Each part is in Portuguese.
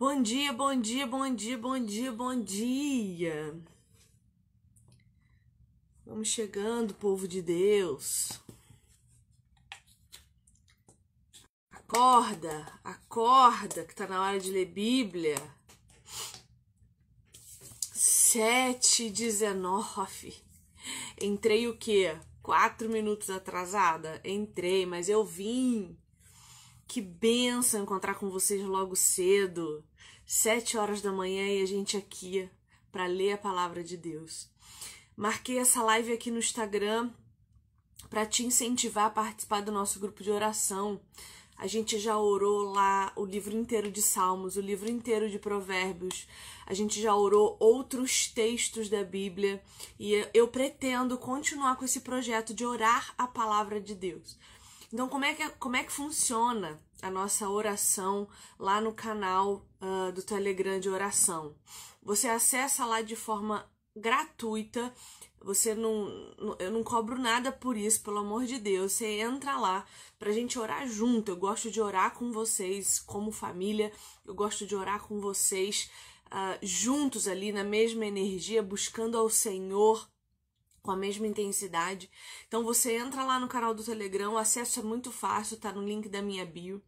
Bom dia, bom dia, bom dia, bom dia, bom dia. Vamos chegando, povo de Deus. Acorda, acorda, que tá na hora de ler Bíblia. Sete dezenove. Entrei o quê? Quatro minutos atrasada? Entrei, mas eu vim. Que benção encontrar com vocês logo cedo sete horas da manhã e a gente aqui para ler a palavra de Deus. Marquei essa live aqui no Instagram para te incentivar a participar do nosso grupo de oração. A gente já orou lá o livro inteiro de Salmos, o livro inteiro de Provérbios. A gente já orou outros textos da Bíblia e eu pretendo continuar com esse projeto de orar a palavra de Deus. Então, como é que, como é que funciona a nossa oração lá no canal uh, do Telegram de oração. Você acessa lá de forma gratuita. Você não, eu não cobro nada por isso, pelo amor de Deus. Você entra lá pra gente orar junto. Eu gosto de orar com vocês como família. Eu gosto de orar com vocês uh, juntos ali na mesma energia, buscando ao Senhor com a mesma intensidade. Então você entra lá no canal do Telegram, o acesso é muito fácil, tá no link da minha bio.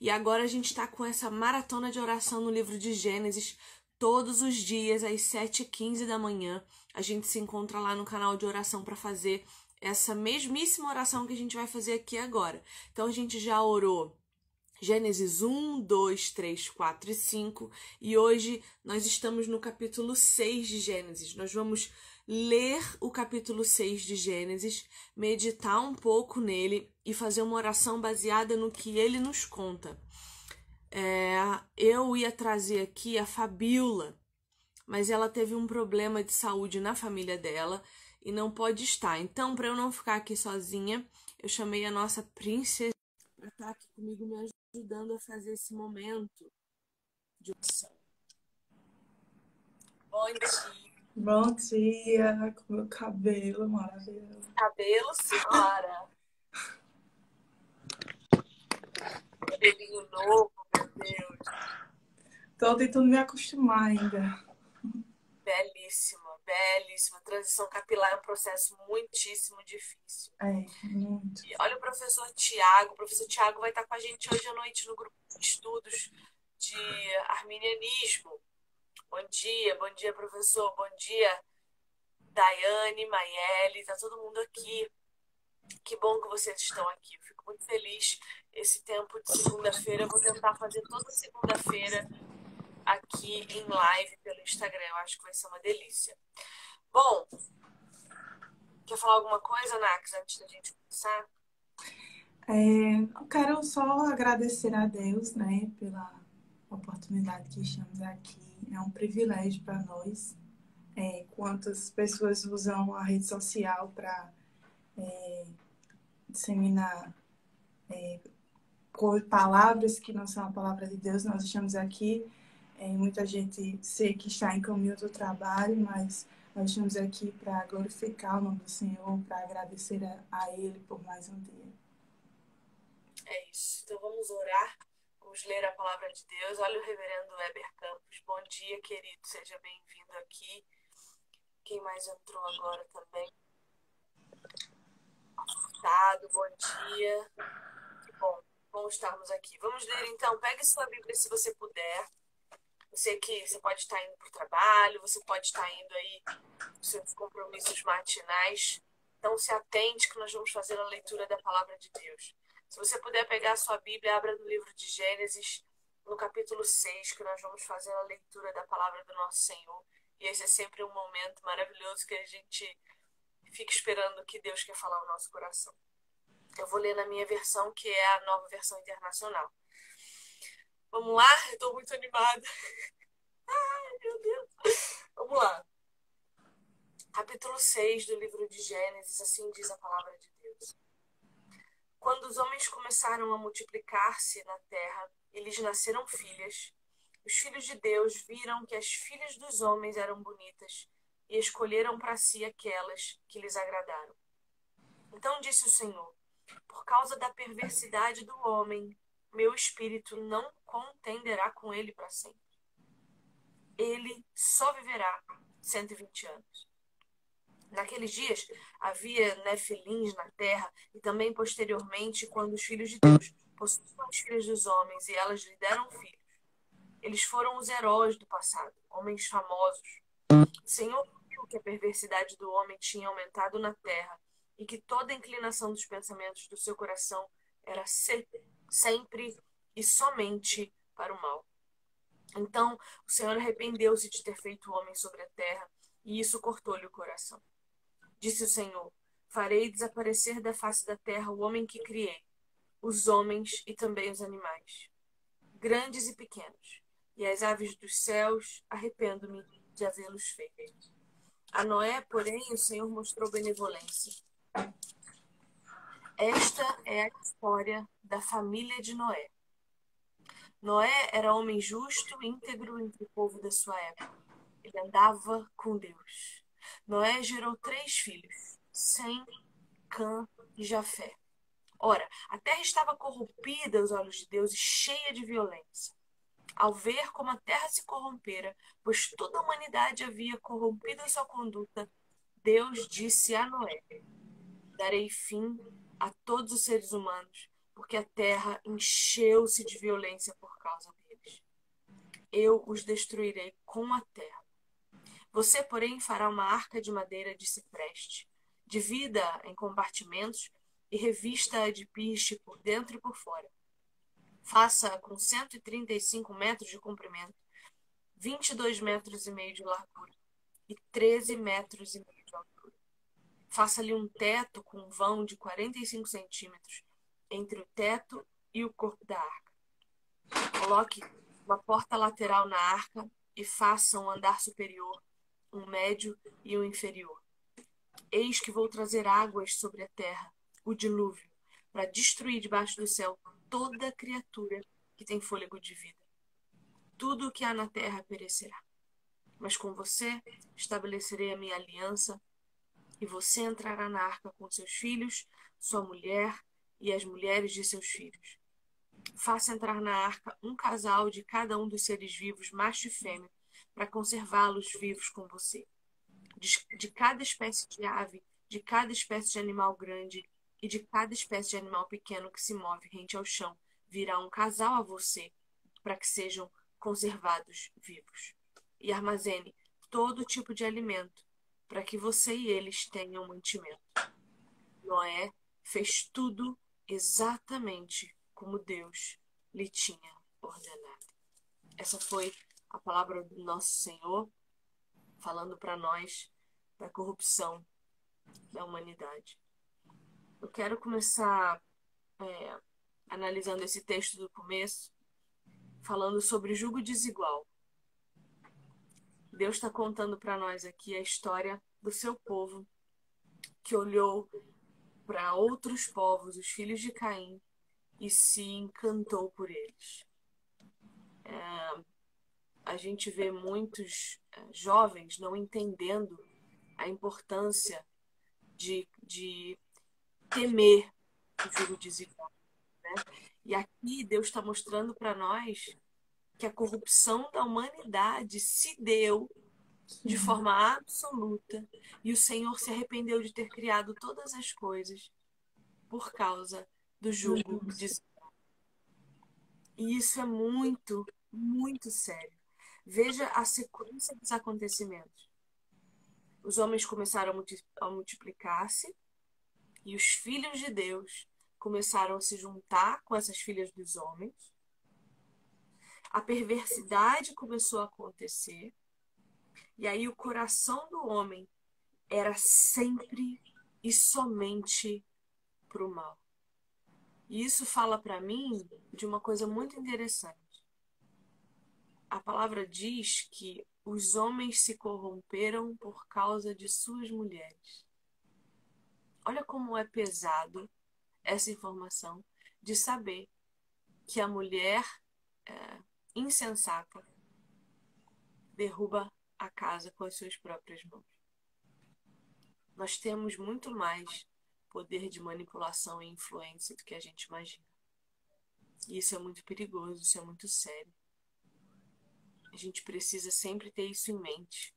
E agora a gente tá com essa maratona de oração no livro de Gênesis, todos os dias às 7h15 da manhã. A gente se encontra lá no canal de oração para fazer essa mesmíssima oração que a gente vai fazer aqui agora. Então a gente já orou Gênesis 1, 2, 3, 4 e 5, e hoje nós estamos no capítulo 6 de Gênesis. Nós vamos ler o capítulo 6 de Gênesis, meditar um pouco nele e fazer uma oração baseada no que ele nos conta. É, eu ia trazer aqui a Fabiola, mas ela teve um problema de saúde na família dela e não pode estar. Então, para eu não ficar aqui sozinha, eu chamei a nossa princesa para estar aqui comigo me ajudando a fazer esse momento de oração. Bom dia. Bom dia, com meu cabelo maravilhoso. Cabelo, senhora. Cabelinho novo, meu Deus. Tô tentando me acostumar ainda. Belíssima, belíssima. Transição capilar é um processo muitíssimo difícil. É, muito. E olha o professor Tiago. O professor Tiago vai estar com a gente hoje à noite no grupo de estudos de arminianismo. Bom dia, bom dia, professor. Bom dia, Daiane, Maiele, tá todo mundo aqui. Que bom que vocês estão aqui. Eu fico muito feliz. Esse tempo de segunda-feira, eu vou tentar fazer toda segunda-feira aqui em live pelo Instagram. Eu acho que vai ser uma delícia. Bom, quer falar alguma coisa, Nax, antes da gente começar? É, eu quero só agradecer a Deus, né, pela oportunidade que estamos aqui é um privilégio para nós. É, quantas pessoas usam a rede social para é, disseminar é, palavras que não são a palavra de Deus. Nós estamos aqui, é, muita gente sei que está em caminho do trabalho, mas nós estamos aqui para glorificar o nome do Senhor, para agradecer a, a Ele por mais um dia. É isso. Então vamos orar. Vamos ler a palavra de Deus. Olha o reverendo Weber Campos. Bom dia, querido. Seja bem-vindo aqui. Quem mais entrou agora também? Dado, bom dia. Que bom, bom estarmos aqui. Vamos ler então. Pegue sua Bíblia se você puder. Você que você pode estar indo para o trabalho, você pode estar indo aí para seus compromissos matinais. Então se atente que nós vamos fazer a leitura da palavra de Deus. Se você puder pegar a sua Bíblia, abra no livro de Gênesis, no capítulo 6, que nós vamos fazer a leitura da palavra do nosso Senhor. E esse é sempre um momento maravilhoso que a gente fica esperando o que Deus quer falar ao nosso coração. Eu vou ler na minha versão, que é a nova versão internacional. Vamos lá? Eu estou muito animada. Ai, meu Deus. Vamos lá. Capítulo 6 do livro de Gênesis, assim diz a palavra de. Quando os homens começaram a multiplicar-se na terra e lhes nasceram filhas, os filhos de Deus viram que as filhas dos homens eram bonitas e escolheram para si aquelas que lhes agradaram. Então disse o Senhor: Por causa da perversidade do homem, meu espírito não contenderá com ele para sempre. ele só viverá 120 anos. Naqueles dias havia nefilins na terra e também posteriormente quando os filhos de Deus possuíam as filhas dos homens e elas lhe deram filhos. Eles foram os heróis do passado, homens famosos. O Senhor viu que a perversidade do homem tinha aumentado na terra e que toda a inclinação dos pensamentos do seu coração era sempre e somente para o mal. Então o Senhor arrependeu-se de ter feito o homem sobre a terra e isso cortou-lhe o coração. Disse o Senhor: Farei desaparecer da face da terra o homem que criei, os homens e também os animais, grandes e pequenos, e as aves dos céus, arrependo-me de havê-los feito. A Noé, porém, o Senhor mostrou benevolência. Esta é a história da família de Noé. Noé era homem justo, íntegro entre o povo da sua época. Ele andava com Deus. Noé gerou três filhos: Sem, Cã e Jafé. Ora, a terra estava corrompida aos olhos de Deus e cheia de violência. Ao ver como a terra se corrompera, pois toda a humanidade havia corrompido a sua conduta, Deus disse a Noé: Darei fim a todos os seres humanos, porque a terra encheu-se de violência por causa deles. Eu os destruirei com a terra. Você, porém, fará uma arca de madeira de cipreste, divida em compartimentos e revista-a de piche por dentro e por fora. Faça com 135 metros de comprimento, 22 metros e meio de largura e 13 metros e meio de altura. Faça-lhe um teto com um vão de 45 centímetros entre o teto e o corpo da arca. Coloque uma porta lateral na arca e faça um andar superior, um médio e um inferior. Eis que vou trazer águas sobre a terra, o dilúvio, para destruir debaixo do céu toda criatura que tem fôlego de vida. Tudo o que há na terra perecerá. Mas com você estabelecerei a minha aliança, e você entrará na arca com seus filhos, sua mulher e as mulheres de seus filhos. Faça entrar na arca um casal de cada um dos seres vivos, macho e fêmea, para conservá-los vivos com você. De, de cada espécie de ave, de cada espécie de animal grande e de cada espécie de animal pequeno que se move rente ao chão, virá um casal a você, para que sejam conservados vivos. E armazene todo tipo de alimento, para que você e eles tenham mantimento. Noé fez tudo exatamente como Deus lhe tinha ordenado. Essa foi a palavra do nosso Senhor falando para nós da corrupção da humanidade. Eu quero começar é, analisando esse texto do começo, falando sobre julgo desigual. Deus está contando para nós aqui a história do seu povo que olhou para outros povos, os filhos de Caim, e se encantou por eles. É, a gente vê muitos é, jovens não entendendo a importância de, de temer o jugo desigual. Né? E aqui Deus está mostrando para nós que a corrupção da humanidade se deu de forma absoluta e o Senhor se arrependeu de ter criado todas as coisas por causa do jugo de E isso é muito, muito sério. Veja a sequência dos acontecimentos. Os homens começaram a multiplicar-se e os filhos de Deus começaram a se juntar com essas filhas dos homens. A perversidade começou a acontecer e aí o coração do homem era sempre e somente para o mal. E isso fala para mim de uma coisa muito interessante. A palavra diz que os homens se corromperam por causa de suas mulheres. Olha como é pesado essa informação de saber que a mulher é, insensata derruba a casa com as suas próprias mãos. Nós temos muito mais poder de manipulação e influência do que a gente imagina. E isso é muito perigoso, isso é muito sério. A gente precisa sempre ter isso em mente,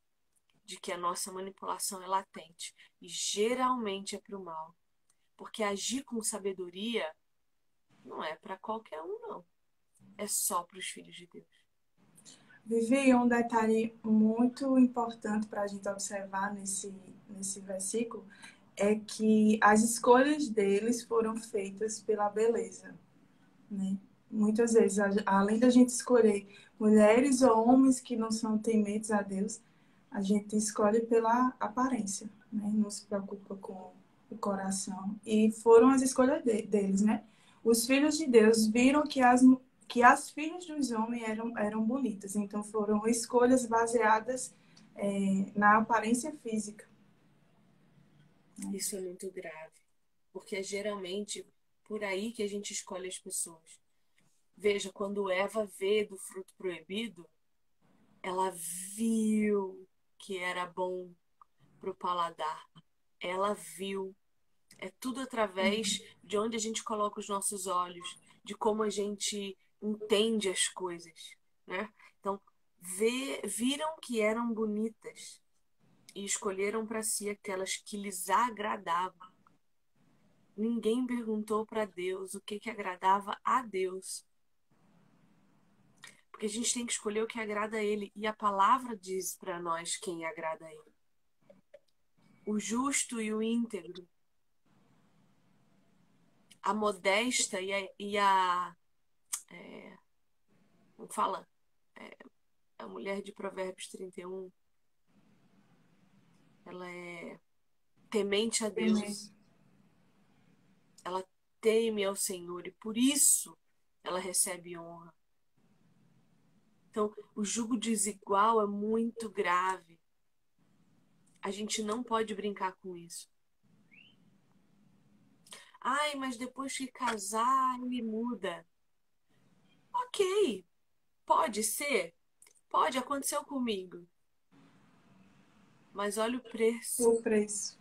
de que a nossa manipulação é latente e geralmente é para o mal. Porque agir com sabedoria não é para qualquer um, não. É só para os filhos de Deus. Vivi, um detalhe muito importante para a gente observar nesse, nesse versículo é que as escolhas deles foram feitas pela beleza. Né? Muitas vezes, além da gente escolher mulheres ou homens que não são tementes a Deus, a gente escolhe pela aparência, né? não se preocupa com o coração. E foram as escolhas de, deles, né? Os filhos de Deus viram que as, que as filhas dos homens eram, eram bonitas, então foram escolhas baseadas é, na aparência física. Isso é muito grave, porque é geralmente por aí que a gente escolhe as pessoas. Veja, quando Eva vê do fruto proibido, ela viu que era bom para o paladar. Ela viu. É tudo através de onde a gente coloca os nossos olhos, de como a gente entende as coisas, né? Então, vê, viram que eram bonitas e escolheram para si aquelas que lhes agradavam. Ninguém perguntou para Deus o que, que agradava a Deus. Porque a gente tem que escolher o que agrada a Ele. E a palavra diz para nós quem agrada a Ele: o justo e o íntegro, a modesta e a. E a é, como fala? É, a mulher de Provérbios 31 ela é temente a Deus. Ela teme ao Senhor e por isso ela recebe honra. Então, o jugo desigual é muito grave. A gente não pode brincar com isso. Ai, mas depois que casar, ele muda. Ok, pode ser. Pode, aconteceu comigo. Mas olha o preço. O preço.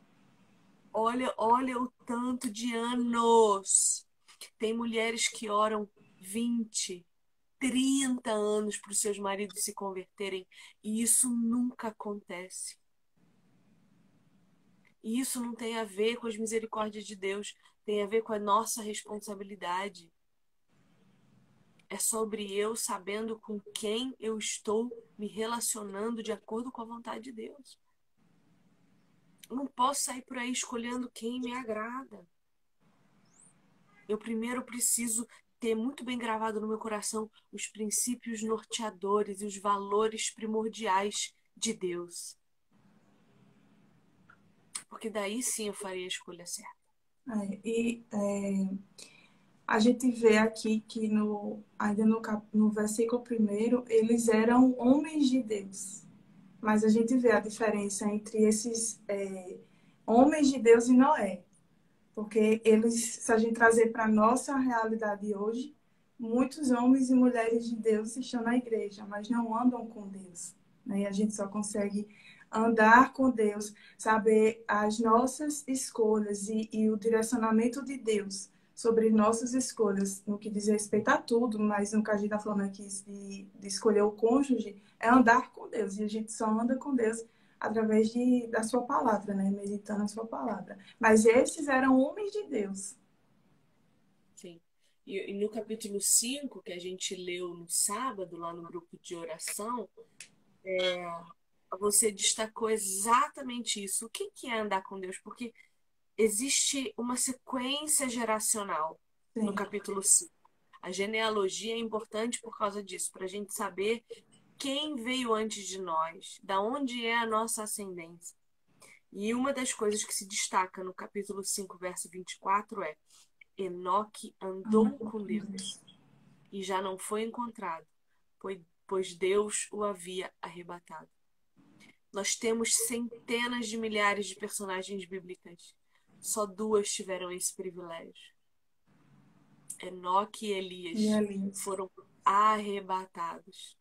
Olha, olha o tanto de anos. Tem mulheres que oram 20, 30 anos para os seus maridos se converterem e isso nunca acontece. E isso não tem a ver com as misericórdias de Deus, tem a ver com a nossa responsabilidade. É sobre eu sabendo com quem eu estou me relacionando de acordo com a vontade de Deus. Eu não posso sair por aí escolhendo quem me agrada. Eu primeiro preciso ter muito bem gravado no meu coração os princípios norteadores e os valores primordiais de Deus. Porque daí sim eu faria a escolha certa. É, e é, a gente vê aqui que no, ainda no, no versículo primeiro, eles eram homens de Deus mas a gente vê a diferença entre esses é, homens de Deus e Noé. Porque eles, se a gente trazer para a nossa realidade hoje, muitos homens e mulheres de Deus estão na igreja, mas não andam com Deus. Né? E a gente só consegue andar com Deus, saber as nossas escolhas e, e o direcionamento de Deus sobre nossas escolhas no que diz respeito a tudo, mas no que a gente está falando aqui de, de, escolher o cônjuge, é andar com Deus. E a gente só anda com Deus através de, da sua palavra, né? Meditando a sua palavra. Mas esses eram homens de Deus. Sim. E, e no capítulo 5, que a gente leu no sábado, lá no grupo de oração, é, você destacou exatamente isso. O que, que é andar com Deus? Porque existe uma sequência geracional Sim. no capítulo 5. A genealogia é importante por causa disso, para a gente saber quem veio antes de nós, da onde é a nossa ascendência. E uma das coisas que se destaca no capítulo 5, verso 24 é: Enoque andou com Deus e já não foi encontrado, pois Deus o havia arrebatado. Nós temos centenas de milhares de personagens bíblicas só duas tiveram esse privilégio. Enoque e Elias, e Elias. foram arrebatados.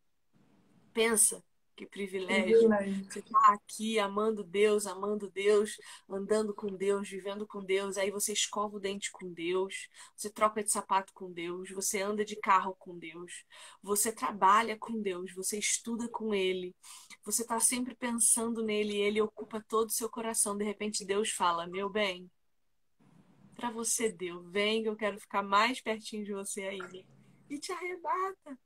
Pensa, Que privilégio. privilégio. Você está aqui amando Deus, amando Deus, andando com Deus, vivendo com Deus. Aí você escova o dente com Deus, você troca de sapato com Deus, você anda de carro com Deus, você trabalha com Deus, você estuda com Ele, você está sempre pensando nele e Ele ocupa todo o seu coração. De repente Deus fala: Meu bem, para você deu, vem que eu quero ficar mais pertinho de você ainda. E te arrebata.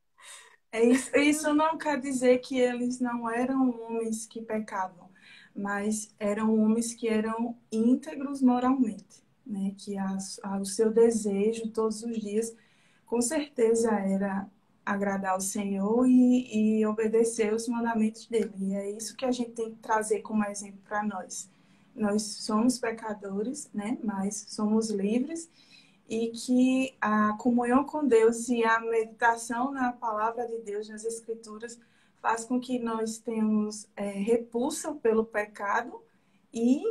É isso, isso não quer dizer que eles não eram homens que pecavam, mas eram homens que eram íntegros moralmente, né? Que a, o seu desejo todos os dias, com certeza, era agradar ao Senhor e, e obedecer os mandamentos dele. E é isso que a gente tem que trazer como exemplo para nós. Nós somos pecadores, né? Mas somos livres e que a comunhão com Deus e a meditação na palavra de Deus, nas Escrituras, faz com que nós tenhamos é, repulsa pelo pecado e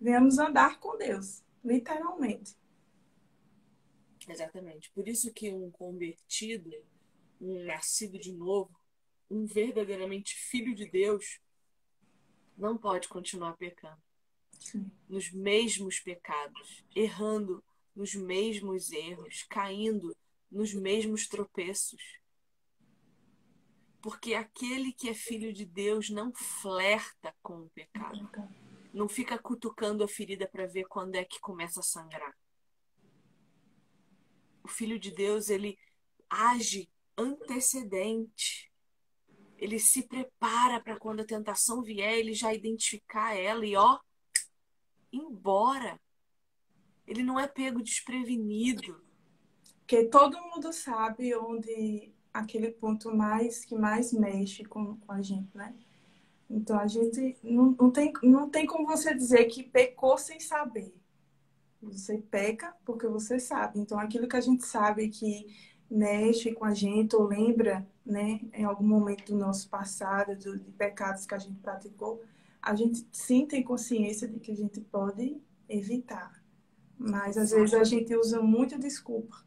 venhamos andar com Deus, literalmente. Exatamente. Por isso que um convertido, um nascido de novo, um verdadeiramente filho de Deus, não pode continuar pecando. Sim. Nos mesmos pecados, errando nos mesmos erros, caindo nos mesmos tropeços. Porque aquele que é filho de Deus não flerta com o pecado. Não fica cutucando a ferida para ver quando é que começa a sangrar. O filho de Deus, ele age antecedente. Ele se prepara para quando a tentação vier, ele já identificar ela e ó, embora. Ele não é pego desprevenido. Porque todo mundo sabe onde aquele ponto mais que mais mexe com, com a gente, né? Então a gente não, não, tem, não tem como você dizer que pecou sem saber. Você peca porque você sabe. Então aquilo que a gente sabe que mexe com a gente ou lembra, né, em algum momento do nosso passado, do, de pecados que a gente praticou, a gente sim tem consciência de que a gente pode evitar. Mas às vezes a gente usa muito desculpa.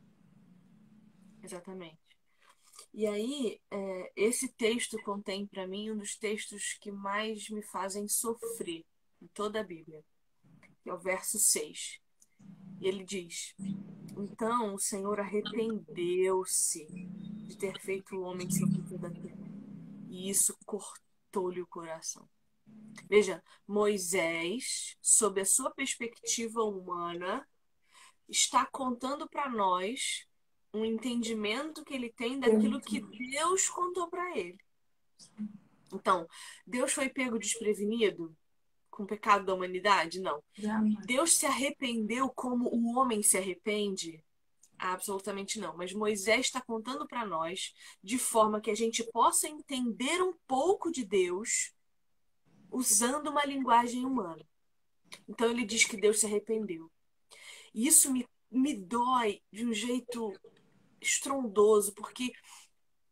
Exatamente. E aí, é, esse texto contém para mim um dos textos que mais me fazem sofrer em toda a Bíblia, que é o verso 6. E ele diz: Então o Senhor arrependeu-se de ter feito o homem sobre toda a terra, e isso cortou-lhe o coração. Veja, Moisés, sob a sua perspectiva humana, está contando para nós um entendimento que ele tem daquilo que Deus contou para ele. Então, Deus foi pego desprevenido com o pecado da humanidade? Não. Deus se arrependeu como o homem se arrepende? Absolutamente não. Mas Moisés está contando para nós de forma que a gente possa entender um pouco de Deus usando uma linguagem humana. Então ele diz que Deus se arrependeu. E isso me, me dói de um jeito estrondoso, porque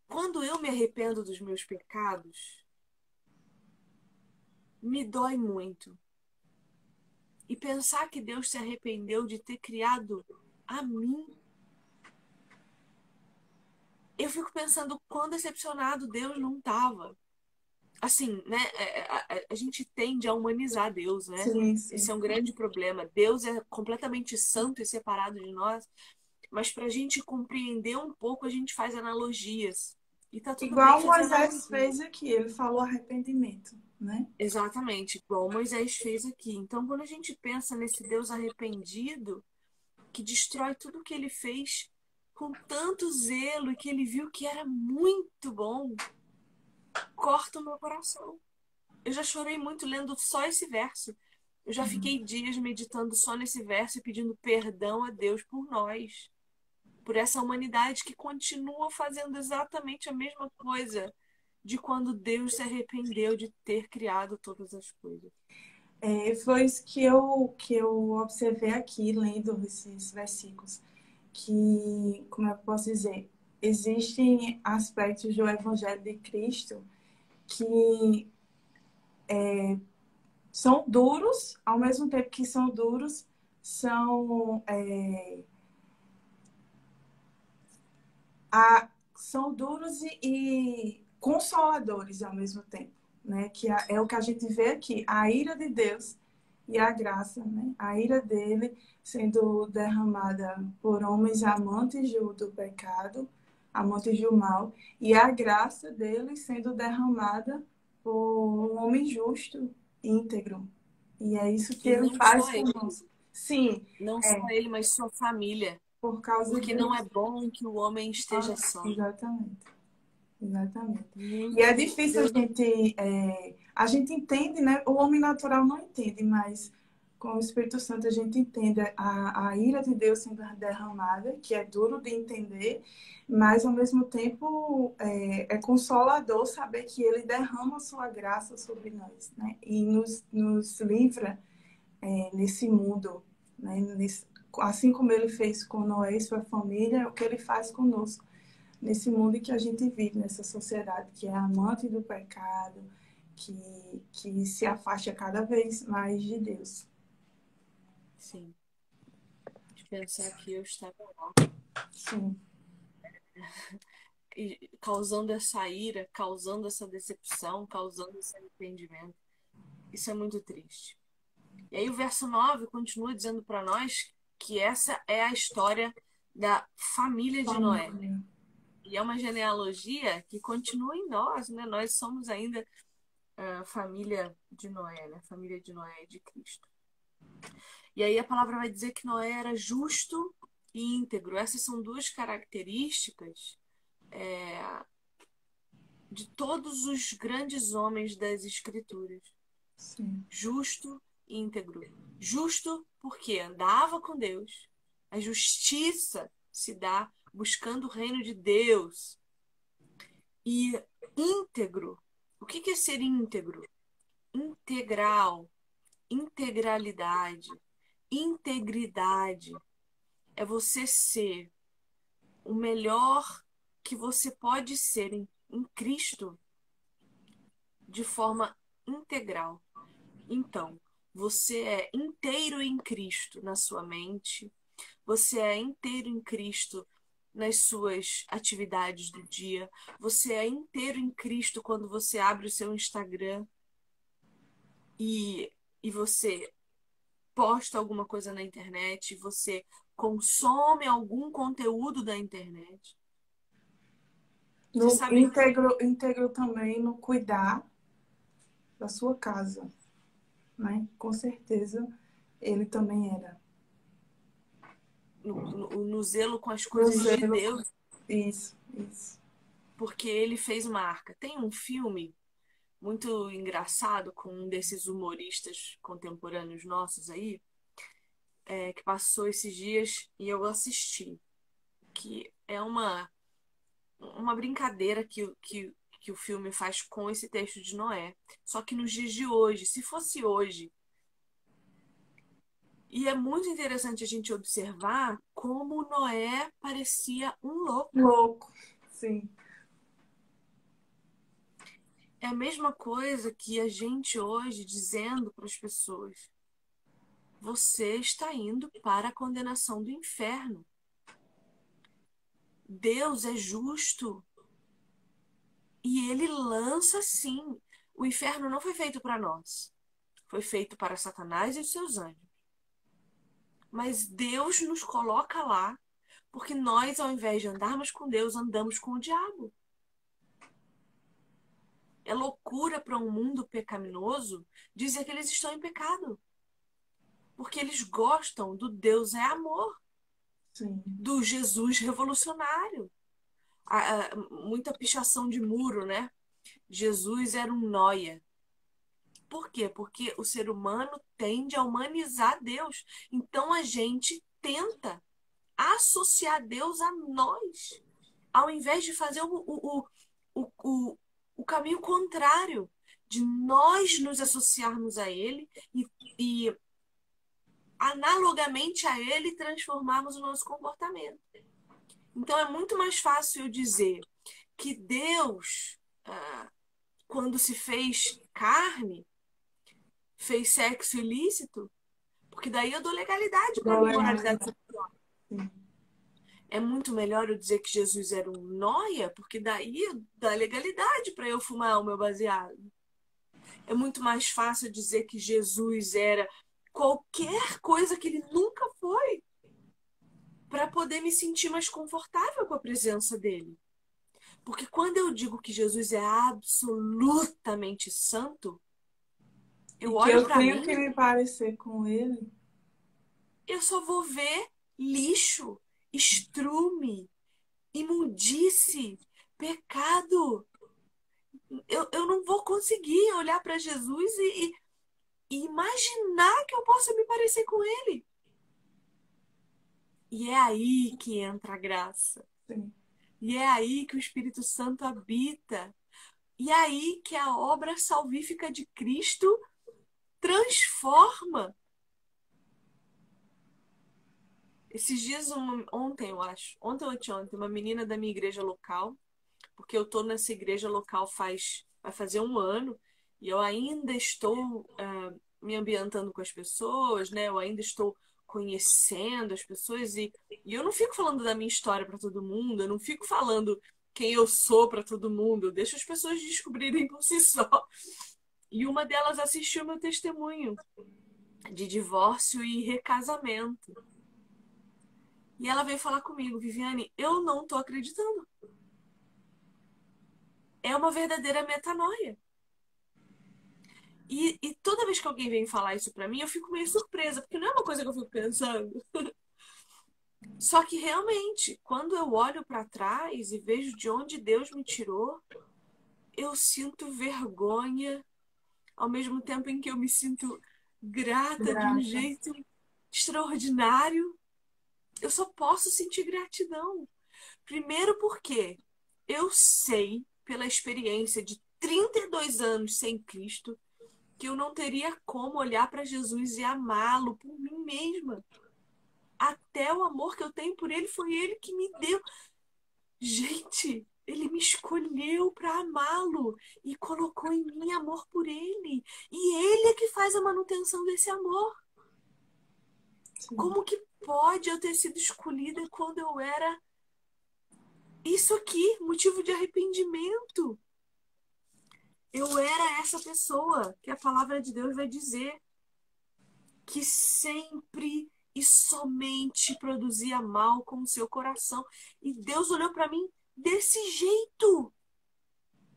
quando eu me arrependo dos meus pecados, me dói muito. E pensar que Deus se arrependeu de ter criado a mim. Eu fico pensando quão decepcionado Deus não estava assim, né? A, é, é, a, a, gente tende a humanizar Deus, né? Sim, sim. Esse é um grande problema. Deus é completamente santo e separado de nós, mas para a gente compreender um pouco, a gente faz analogias. E tá tudo igual Moisés fez aqui, ele falou arrependimento, né? Exatamente, igual Moisés fez aqui. Então, quando a gente pensa nesse Deus arrependido, que destrói tudo que ele fez com tanto zelo e que ele viu que era muito bom, corta o meu coração. Eu já chorei muito lendo só esse verso. Eu já uhum. fiquei dias meditando só nesse verso e pedindo perdão a Deus por nós, por essa humanidade que continua fazendo exatamente a mesma coisa de quando Deus se arrependeu de ter criado todas as coisas. É, foi isso que eu, que eu observei aqui, lendo esses versículos. Que, como eu posso dizer, existem aspectos do Evangelho de Cristo que é, são duros, ao mesmo tempo que são duros, são, é, a, são duros e, e, consoladores ao mesmo tempo, né? Que é o que a gente vê aqui, a ira de Deus e a graça, né? A ira dele sendo derramada por homens amantes do pecado, amantes do mal, e a graça dele sendo derramada por um homem justo, íntegro. E é isso que, ele faz conosco. Sim. Não é. só ele, mas sua família. Por causa Porque não é bom que o homem esteja ah, só. Exatamente. Exatamente. e é difícil Deus. a gente. É, a gente entende, né? O homem natural não entende, mas com o Espírito Santo a gente entende a, a ira de Deus sendo derramada, que é duro de entender, mas ao mesmo tempo é, é consolador saber que Ele derrama a sua graça sobre nós, né? E nos, nos livra é, nesse mundo, né? Nesse, assim como Ele fez com Noé e sua família, é o que Ele faz conosco nesse mundo em que a gente vive, nessa sociedade que é amante do pecado, que, que se afasta cada vez mais de Deus. Sim. De pensar que eu estava lá. Sim. E causando essa ira, causando essa decepção, causando esse arrependimento. Isso é muito triste. E aí o verso 9 continua dizendo para nós que essa é a história da família de Noé. E é uma genealogia que continua em nós, né? Nós somos ainda a família de Noé, né? Família de Noé de Cristo. E aí a palavra vai dizer que Noé era justo e íntegro. Essas são duas características é, de todos os grandes homens das Escrituras. Sim. Justo e íntegro. Justo porque andava com Deus. A justiça se dá buscando o reino de Deus. E íntegro. O que é ser íntegro? Integral, integralidade, integridade. É você ser o melhor que você pode ser em, em Cristo de forma integral. Então, você é inteiro em Cristo na sua mente, você é inteiro em Cristo nas suas atividades do dia, você é inteiro em Cristo quando você abre o seu Instagram e e você posta alguma coisa na internet, você consome algum conteúdo da internet. No, sabe... íntegro, íntegro também no cuidar da sua casa, né? Com certeza ele também era. No, no, no zelo com as coisas de Deus. Isso, isso. Porque ele fez marca. Tem um filme muito engraçado com um desses humoristas contemporâneos nossos aí, é, que passou esses dias e eu assisti. Que é uma, uma brincadeira que, que, que o filme faz com esse texto de Noé. Só que nos dias de hoje, se fosse hoje. E é muito interessante a gente observar como Noé parecia um louco. Louco, sim. É a mesma coisa que a gente hoje dizendo para as pessoas: você está indo para a condenação do inferno. Deus é justo. E ele lança sim. O inferno não foi feito para nós. Foi feito para Satanás e os seus anjos. Mas Deus nos coloca lá porque nós, ao invés de andarmos com Deus, andamos com o diabo. É loucura para um mundo pecaminoso dizer que eles estão em pecado. Porque eles gostam do Deus é amor. Sim. Do Jesus revolucionário. A, a, muita pichação de muro, né? Jesus era um noia. Por quê? Porque o ser humano tende a humanizar Deus. Então a gente tenta associar Deus a nós, ao invés de fazer o, o, o, o, o caminho contrário de nós nos associarmos a Ele e, e analogamente a Ele transformarmos o nosso comportamento. Então é muito mais fácil eu dizer que Deus, ah, quando se fez carne, fez sexo ilícito, porque daí eu dou legalidade para a moralidade sexual. É muito melhor eu dizer que Jesus era um noia, porque daí dá legalidade para eu fumar o meu baseado. É muito mais fácil dizer que Jesus era qualquer coisa que ele nunca foi, para poder me sentir mais confortável com a presença dele. Porque quando eu digo que Jesus é absolutamente santo, eu olho para mim. Eu tenho que me parecer com ele. Eu só vou ver lixo, estrume, imundice, pecado. Eu, eu não vou conseguir olhar para Jesus e, e, imaginar que eu possa me parecer com ele. E é aí que entra a graça. Sim. E é aí que o Espírito Santo habita. E é aí que a obra salvífica de Cristo transforma. Esses dias, ontem, eu acho, ontem ou anteontem, uma menina da minha igreja local, porque eu tô nessa igreja local faz, vai fazer um ano, e eu ainda estou uh, me ambientando com as pessoas, né? Eu ainda estou conhecendo as pessoas e, e eu não fico falando da minha história para todo mundo, eu não fico falando quem eu sou para todo mundo, eu deixo as pessoas descobrirem por si só. E uma delas assistiu meu testemunho de divórcio e recasamento. E ela veio falar comigo, Viviane, eu não tô acreditando. É uma verdadeira metanoia. E, e toda vez que alguém vem falar isso pra mim, eu fico meio surpresa, porque não é uma coisa que eu fico pensando. Só que realmente, quando eu olho para trás e vejo de onde Deus me tirou, eu sinto vergonha, ao mesmo tempo em que eu me sinto grata, grata. de um jeito extraordinário eu só posso sentir gratidão. Primeiro porque eu sei, pela experiência de 32 anos sem Cristo, que eu não teria como olhar para Jesus e amá-lo por mim mesma. Até o amor que eu tenho por ele foi ele que me deu. Gente, ele me escolheu para amá-lo e colocou em mim amor por ele. E ele é que faz a manutenção desse amor. Sim. Como que pode eu ter sido escolhida quando eu era isso aqui, motivo de arrependimento? Eu era essa pessoa que a palavra de Deus vai dizer que sempre e somente produzia mal com o seu coração. E Deus olhou para mim desse jeito.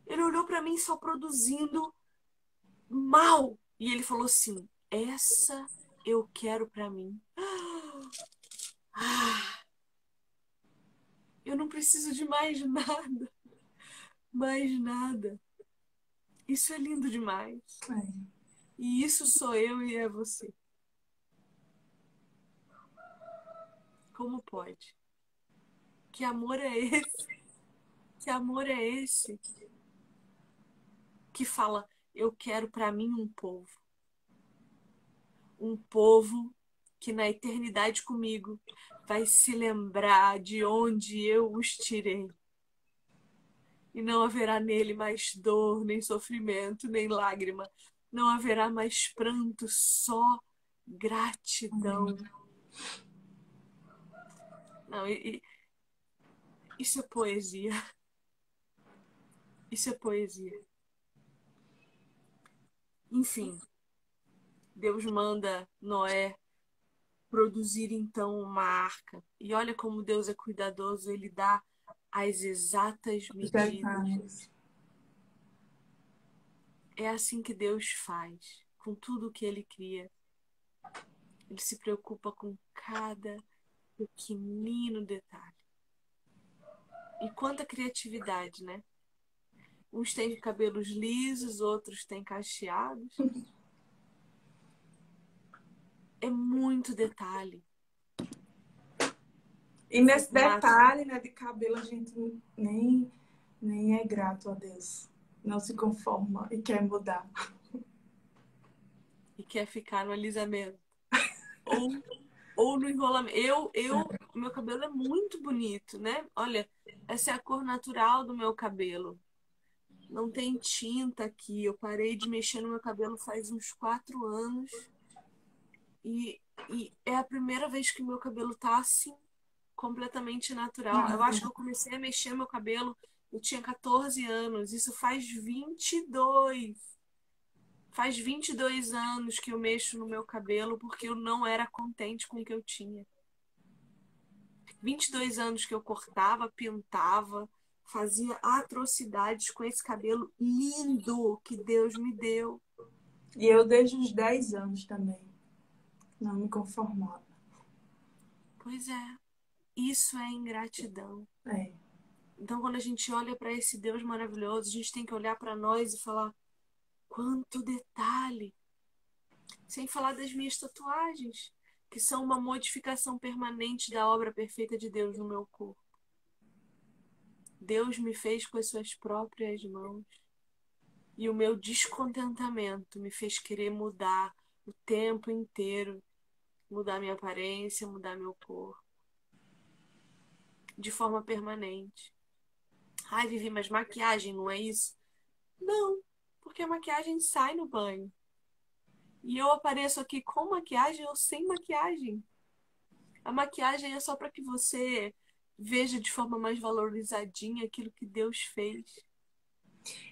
Ele olhou para mim só produzindo mal. E ele falou assim: Essa eu quero para mim. Ah, eu não preciso de mais nada. Mais nada. Isso é lindo demais. É. E isso sou eu e é você. Como pode? Que amor é esse? Que amor é esse? Que fala, eu quero para mim um povo. Um povo que na eternidade comigo vai se lembrar de onde eu os tirei. E não haverá nele mais dor, nem sofrimento, nem lágrima. Não haverá mais pranto, só gratidão. Não, e, e, isso é poesia. Isso é poesia. Enfim, Deus manda Noé produzir então uma arca. E olha como Deus é cuidadoso, ele dá as exatas medidas. É assim que Deus faz com tudo que ele cria. Ele se preocupa com cada pequenino detalhe. E quanta criatividade, né? Uns têm cabelos lisos, outros têm cacheados. É muito detalhe. E nesse detalhe né, de cabelo, a gente nem, nem é grato a Deus. Não se conforma e quer mudar. E quer ficar no alisamento. ou, ou no enrolamento. Eu, eu, meu cabelo é muito bonito, né? Olha, essa é a cor natural do meu cabelo. Não tem tinta aqui. Eu parei de mexer no meu cabelo faz uns quatro anos. E, e é a primeira vez que meu cabelo tá assim. completamente natural. Eu acho que eu comecei a mexer meu cabelo, eu tinha 14 anos, isso faz 22. Faz 22 anos que eu mexo no meu cabelo porque eu não era contente com o que eu tinha. 22 anos que eu cortava, pintava, fazia atrocidades com esse cabelo lindo que Deus me deu. E eu desde os 10 anos também. Não me conformava. Pois é. Isso é ingratidão. É. Então, quando a gente olha para esse Deus maravilhoso, a gente tem que olhar para nós e falar: quanto detalhe! Sem falar das minhas tatuagens, que são uma modificação permanente da obra perfeita de Deus no meu corpo. Deus me fez com as suas próprias mãos. E o meu descontentamento me fez querer mudar o tempo inteiro mudar minha aparência, mudar meu corpo de forma permanente. Ai, Vivi, mas maquiagem não é isso? Não, porque a maquiagem sai no banho. E eu apareço aqui com maquiagem ou sem maquiagem. A maquiagem é só para que você veja de forma mais valorizadinha aquilo que Deus fez.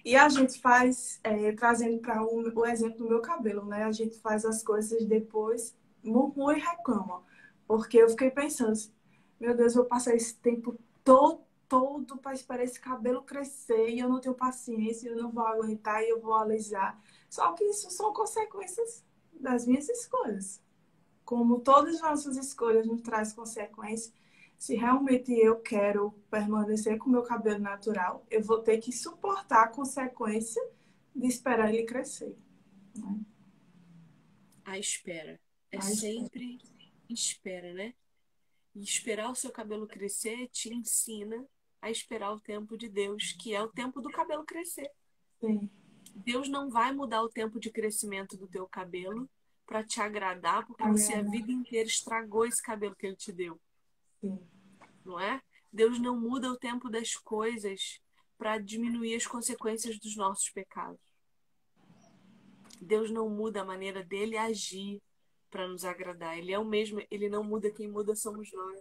E a gente faz, é, trazendo para um, o exemplo do meu cabelo, né? A gente faz as coisas depois, murmura e reclama. Porque eu fiquei pensando, meu Deus, eu vou passar esse tempo todo, todo para esperar esse cabelo crescer e eu não tenho paciência, eu não vou aguentar e eu vou alisar. Só que isso são consequências das minhas escolhas. Como todas as nossas escolhas nos traz consequências, se realmente eu quero permanecer com meu cabelo natural, eu vou ter que suportar a consequência de esperar ele crescer. Né? A espera. É sempre espera. né? E esperar o seu cabelo crescer te ensina a esperar o tempo de Deus, que é o tempo do cabelo crescer. Sim. Deus não vai mudar o tempo de crescimento do teu cabelo para te agradar, porque você a vida inteira estragou esse cabelo que ele te deu. Sim. Não é? Deus não muda o tempo das coisas para diminuir as consequências dos nossos pecados. Deus não muda a maneira dele agir para nos agradar. Ele é o mesmo, ele não muda, quem muda somos nós.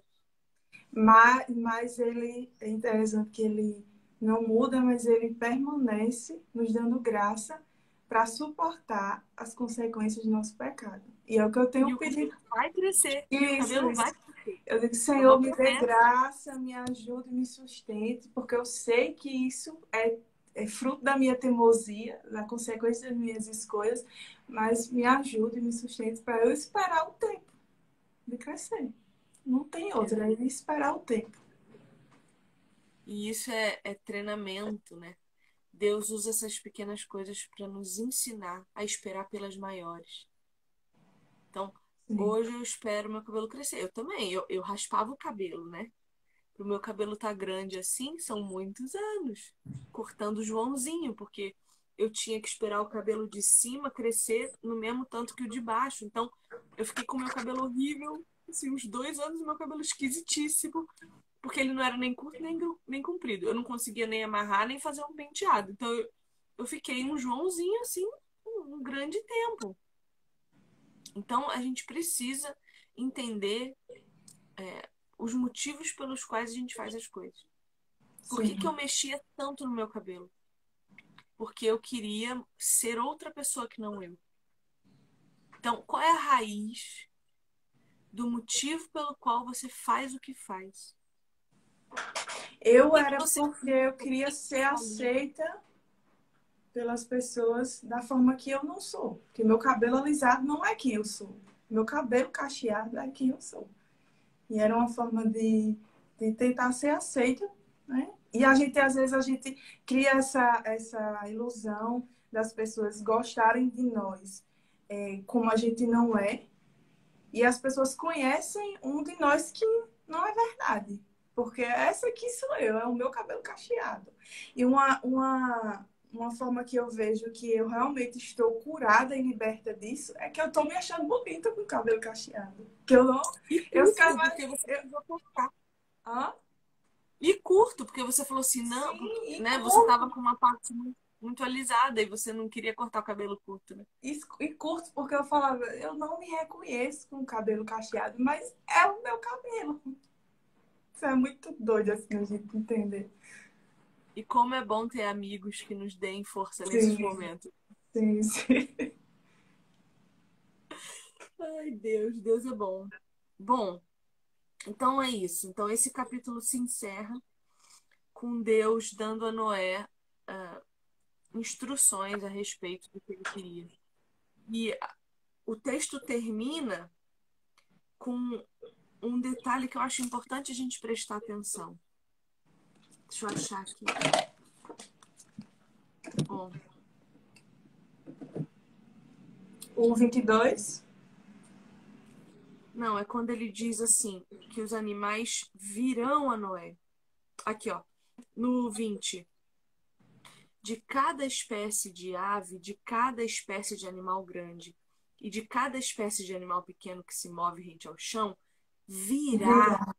Mas, mas ele é interessante que ele não muda, mas ele permanece nos dando graça para suportar as consequências do nosso pecado. E é o que eu tenho e pedido. Vai crescer. Isso, isso. vai crescer. Eu digo, Senhor, me dê graça, me ajude, me sustente, porque eu sei que isso é, é fruto da minha teimosia, da consequência das minhas escolhas, mas me ajude e me sustente para eu esperar o tempo de crescer. Não tem outra, é esperar o tempo. E isso é, é treinamento, né? Deus usa essas pequenas coisas para nos ensinar a esperar pelas maiores. Então, Sim. hoje eu espero meu cabelo crescer. Eu também, eu, eu raspava o cabelo, né? Para o meu cabelo tá grande assim, são muitos anos. Cortando o Joãozinho, porque eu tinha que esperar o cabelo de cima crescer no mesmo tanto que o de baixo. Então, eu fiquei com o meu cabelo horrível, assim, uns dois anos, meu cabelo esquisitíssimo porque ele não era nem curto nem, nem comprido. Eu não conseguia nem amarrar, nem fazer um penteado. Então eu, eu fiquei um Joãozinho assim um, um grande tempo. Então a gente precisa entender é, os motivos pelos quais a gente faz as coisas. Por que, que eu mexia tanto no meu cabelo? Porque eu queria ser outra pessoa que não eu. Então, qual é a raiz do motivo pelo qual você faz o que faz? Eu era porque eu queria ser aceita pelas pessoas da forma que eu não sou. Porque meu cabelo alisado não é quem eu sou. Meu cabelo cacheado é quem eu sou. E era uma forma de, de tentar ser aceita, né? E a gente, às vezes, a gente cria essa, essa ilusão das pessoas gostarem de nós é, como a gente não é. E as pessoas conhecem um de nós que não é verdade. Porque essa aqui sou eu, é o meu cabelo cacheado. E uma, uma, uma forma que eu vejo que eu realmente estou curada e liberta disso é que eu tô me achando bonita com o cabelo cacheado. Que eu não. Eu você eu... cortar. Hã? E curto, porque você falou assim, não, Sim, né? Curto. Você tava com uma parte muito, muito alisada e você não queria cortar o cabelo curto, né? E, e curto, porque eu falava, eu não me reconheço com o cabelo cacheado, mas é o meu cabelo. Isso é muito doido assim a gente entender. E como é bom ter amigos que nos deem força nesses Sim. momentos. Sim, sim. Ai, Deus, Deus é bom. Bom, então é isso. Então esse capítulo se encerra com Deus dando a Noé ah, instruções a respeito do que ele queria. E o texto termina com um detalhe que eu acho importante a gente prestar atenção. Deixa eu achar aqui. Bom, O 22. Não, é quando ele diz assim, que os animais virão a Noé. Aqui, ó, no 20. De cada espécie de ave, de cada espécie de animal grande e de cada espécie de animal pequeno que se move rente ao chão, virá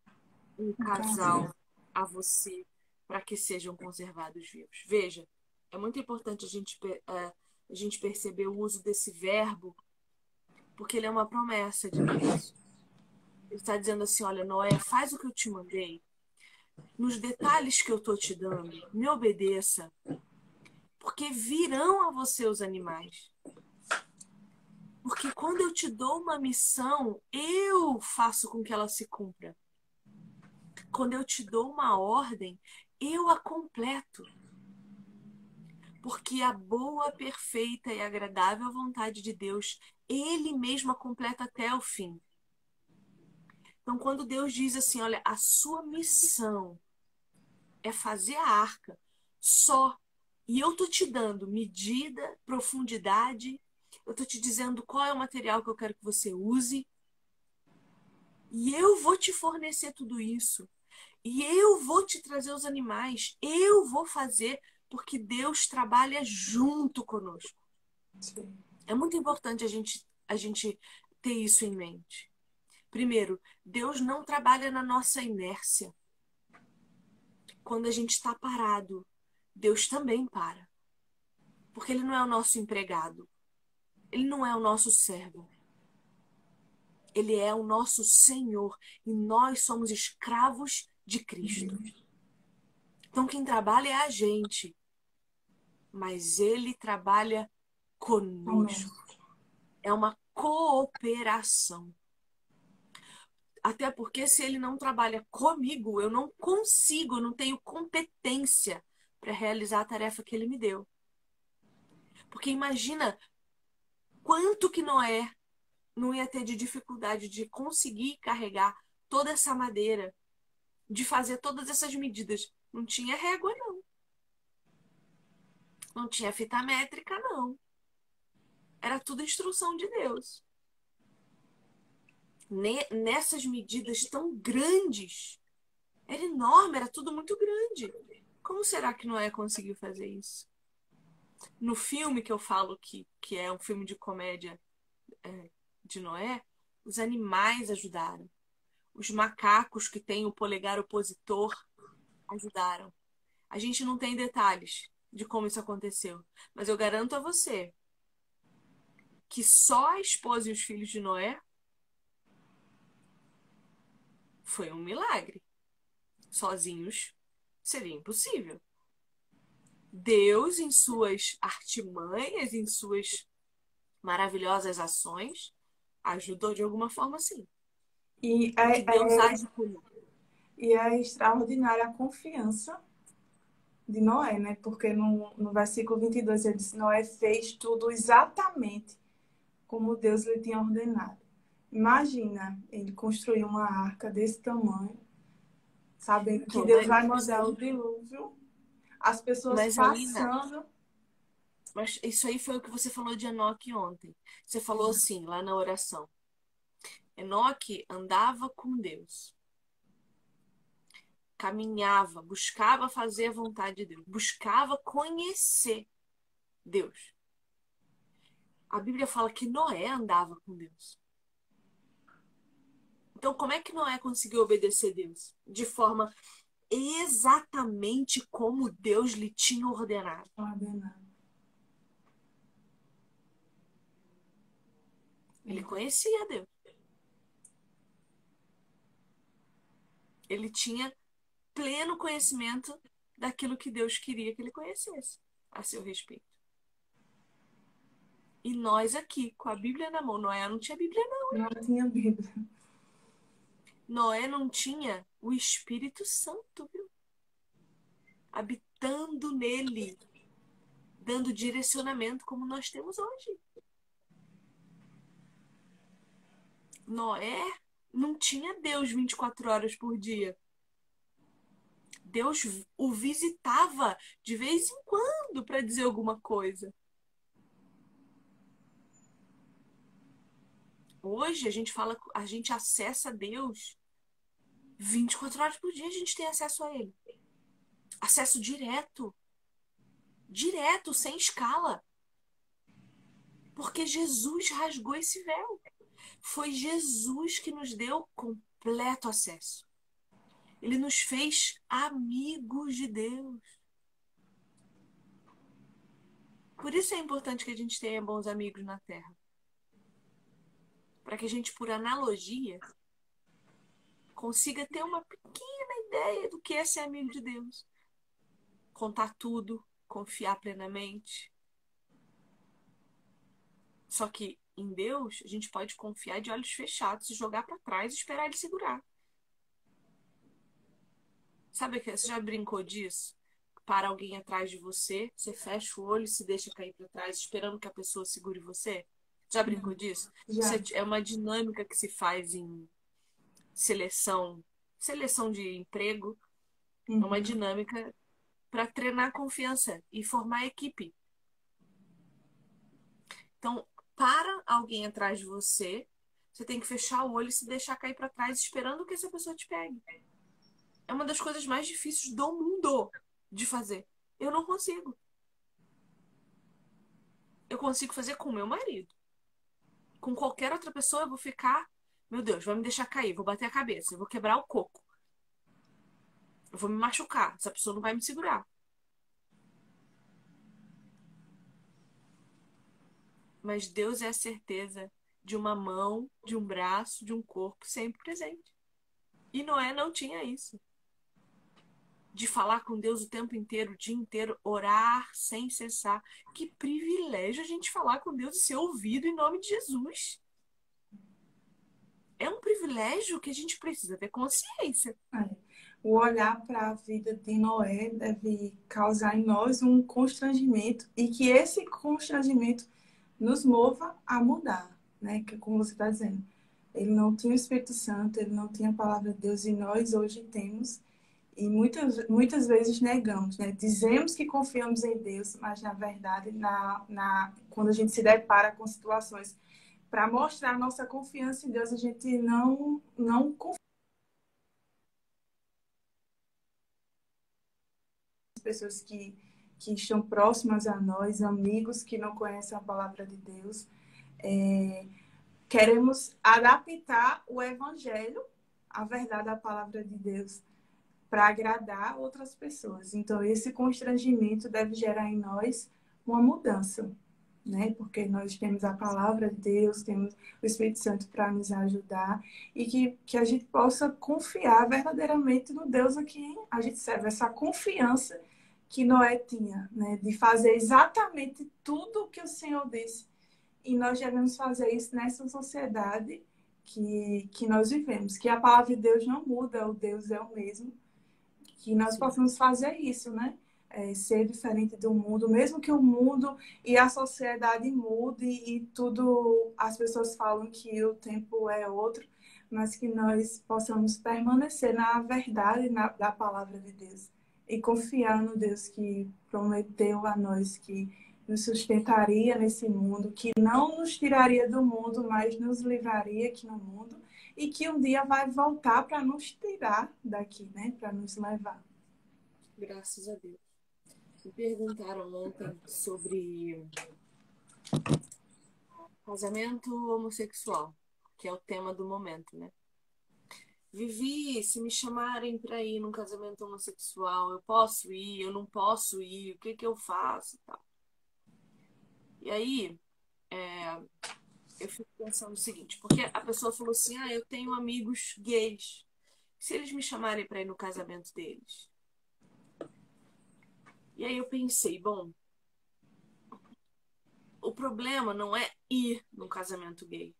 um casal a você para que sejam conservados vivos. Veja, é muito importante a gente, eh, a gente perceber o uso desse verbo, porque ele é uma promessa de Deus. Ele está dizendo assim: olha, Noé, faz o que eu te mandei. Nos detalhes que eu estou te dando, me obedeça. Porque virão a você os animais. Porque quando eu te dou uma missão, eu faço com que ela se cumpra. Quando eu te dou uma ordem, eu a completo. Porque a boa, perfeita e agradável vontade de Deus, Ele mesmo a completa até o fim. Então, quando Deus diz assim: olha, a sua missão é fazer a arca só, e eu tô te dando medida, profundidade, eu tô te dizendo qual é o material que eu quero que você use, e eu vou te fornecer tudo isso, e eu vou te trazer os animais, eu vou fazer, porque Deus trabalha junto conosco. Sim. É muito importante a gente, a gente ter isso em mente. Primeiro, Deus não trabalha na nossa inércia. Quando a gente está parado, Deus também para. Porque Ele não é o nosso empregado. Ele não é o nosso servo. Ele é o nosso Senhor. E nós somos escravos de Cristo. Então, quem trabalha é a gente. Mas Ele trabalha conosco. É uma cooperação. Até porque se ele não trabalha comigo, eu não consigo, eu não tenho competência para realizar a tarefa que ele me deu. Porque imagina quanto que Noé não ia ter de dificuldade de conseguir carregar toda essa madeira, de fazer todas essas medidas. Não tinha régua, não. Não tinha fita métrica, não. Era tudo instrução de Deus nessas medidas tão grandes. Era enorme, era tudo muito grande. Como será que Noé conseguiu fazer isso? No filme que eu falo que, que é um filme de comédia é, de Noé, os animais ajudaram. Os macacos que têm o polegar opositor ajudaram. A gente não tem detalhes de como isso aconteceu, mas eu garanto a você que só a esposa e os filhos de Noé foi um milagre. Sozinhos seria impossível. Deus, em suas artimanhas, em suas maravilhosas ações, ajudou de alguma forma, sim. E é, Que Deus é- age por e é extraordinária a confiança de Noé, né? Porque no, no versículo 22 ele diz: Noé fez tudo exatamente como Deus lhe tinha ordenado. Imagina ele construir uma arca desse tamanho, sabendo que Então, Deus mas- vai mandar o dilúvio, as pessoas Mas ainda- passando. Mas isso aí foi o que você falou de Enoque ontem. Você falou assim, lá na oração. Enoque andava com Deus. Caminhava, buscava fazer a vontade de Deus, buscava conhecer Deus. A Bíblia fala que Noé andava com Deus. Então, como é que Noé conseguiu obedecer Deus? De forma exatamente como Deus lhe tinha ordenado. ordenado. Ele conhecia Deus. Ele tinha pleno conhecimento daquilo que Deus queria que ele conhecesse a seu respeito. E nós aqui, com a Bíblia na mão, Noé não tinha Bíblia, não. Não tinha Bíblia. Noé não tinha o Espírito Santo, viu? Habitando nele, dando direcionamento como nós temos hoje. Noé não tinha Deus 24 horas por dia. Deus o visitava de vez em quando para dizer alguma coisa. Hoje a gente fala, a gente acessa Deus 24 horas por dia, a gente tem acesso a ele. Acesso direto. Direto, sem escala. Porque Jesus rasgou esse véu. Foi Jesus que nos deu completo acesso. Ele nos fez amigos de Deus. Por isso é importante que a gente tenha bons amigos na Terra. Para que a gente, por analogia, consiga ter uma pequena ideia do que é ser amigo de Deus. Contar tudo, confiar plenamente. Só que em Deus, a gente pode confiar de olhos fechados e jogar para trás e esperar ele segurar. Sabe que você já brincou disso? Para alguém atrás de você, você fecha o olho e se deixa cair para trás, esperando que a pessoa segure você? Já brincou disso? Já. Isso é uma dinâmica que se faz em seleção, seleção de emprego. É uma Uhum. dinâmica para treinar confiança e formar equipe. Então, para alguém atrás de você, você tem que fechar o olho e se deixar cair para trás, esperando que essa pessoa te pegue. É uma das coisas mais difíceis do mundo de fazer. Eu não consigo. Eu consigo fazer com meu marido. Com qualquer outra pessoa, eu vou ficar. Meu Deus, vai me deixar cair, vou bater a cabeça, vou quebrar o coco. Eu vou me machucar. Essa pessoa não vai me segurar. Mas Deus é a certeza de uma mão, de um braço, de um corpo sempre presente. E Noé não tinha isso. De falar com Deus o tempo inteiro, o dia inteiro, orar sem cessar. Que privilégio a gente falar com Deus e ser ouvido em nome de Jesus. É um privilégio que a gente precisa ter consciência. É. O olhar para a vida de Noé deve causar em nós um constrangimento e que esse constrangimento nos mova a mudar, né? Que como você está dizendo, ele não tinha o Espírito Santo, ele não tinha a palavra de Deus e nós hoje temos e muitas muitas vezes negamos, né? Dizemos que confiamos em Deus, mas na verdade, na, na quando a gente se depara com situações para mostrar nossa confiança em Deus, a gente não não confia pessoas que, que estão próximas a nós, amigos que não conhecem a palavra de Deus. É, queremos adaptar o evangelho, a verdade da palavra de Deus, para agradar outras pessoas. Então, esse constrangimento deve gerar em nós uma mudança, né? Porque nós temos a palavra de Deus, temos o Espírito Santo para nos ajudar e que, que a gente possa confiar verdadeiramente no Deus a quem a gente serve, essa confiança que Noé tinha, né? De fazer exatamente tudo o que o Senhor disse. E nós devemos fazer isso nessa sociedade que, que nós vivemos, que a palavra de Deus não muda, o Deus é o mesmo, que nós Sim. possamos fazer isso, né? É, ser diferente do mundo, mesmo que o mundo e a sociedade mude e tudo, as pessoas falam que o tempo é outro, mas que nós possamos permanecer na verdade na, da palavra de Deus e confiar no Deus que prometeu a nós que nos sustentaria nesse mundo, que não nos tiraria do mundo, mas nos livraria aqui no mundo e que um dia vai voltar para nos tirar daqui, né? Para nos levar. Graças a Deus. Me perguntaram ontem sobre casamento homossexual, que é o tema do momento, né? Vivi, se me chamarem para ir num casamento homossexual, eu posso ir, eu não posso ir, o que que eu faço e tal. E aí, é, eu fico pensando o seguinte, porque a pessoa falou assim, ah, eu tenho amigos gays. Se eles me chamarem para ir no casamento deles? E aí eu pensei, bom, o problema não é ir no casamento gay.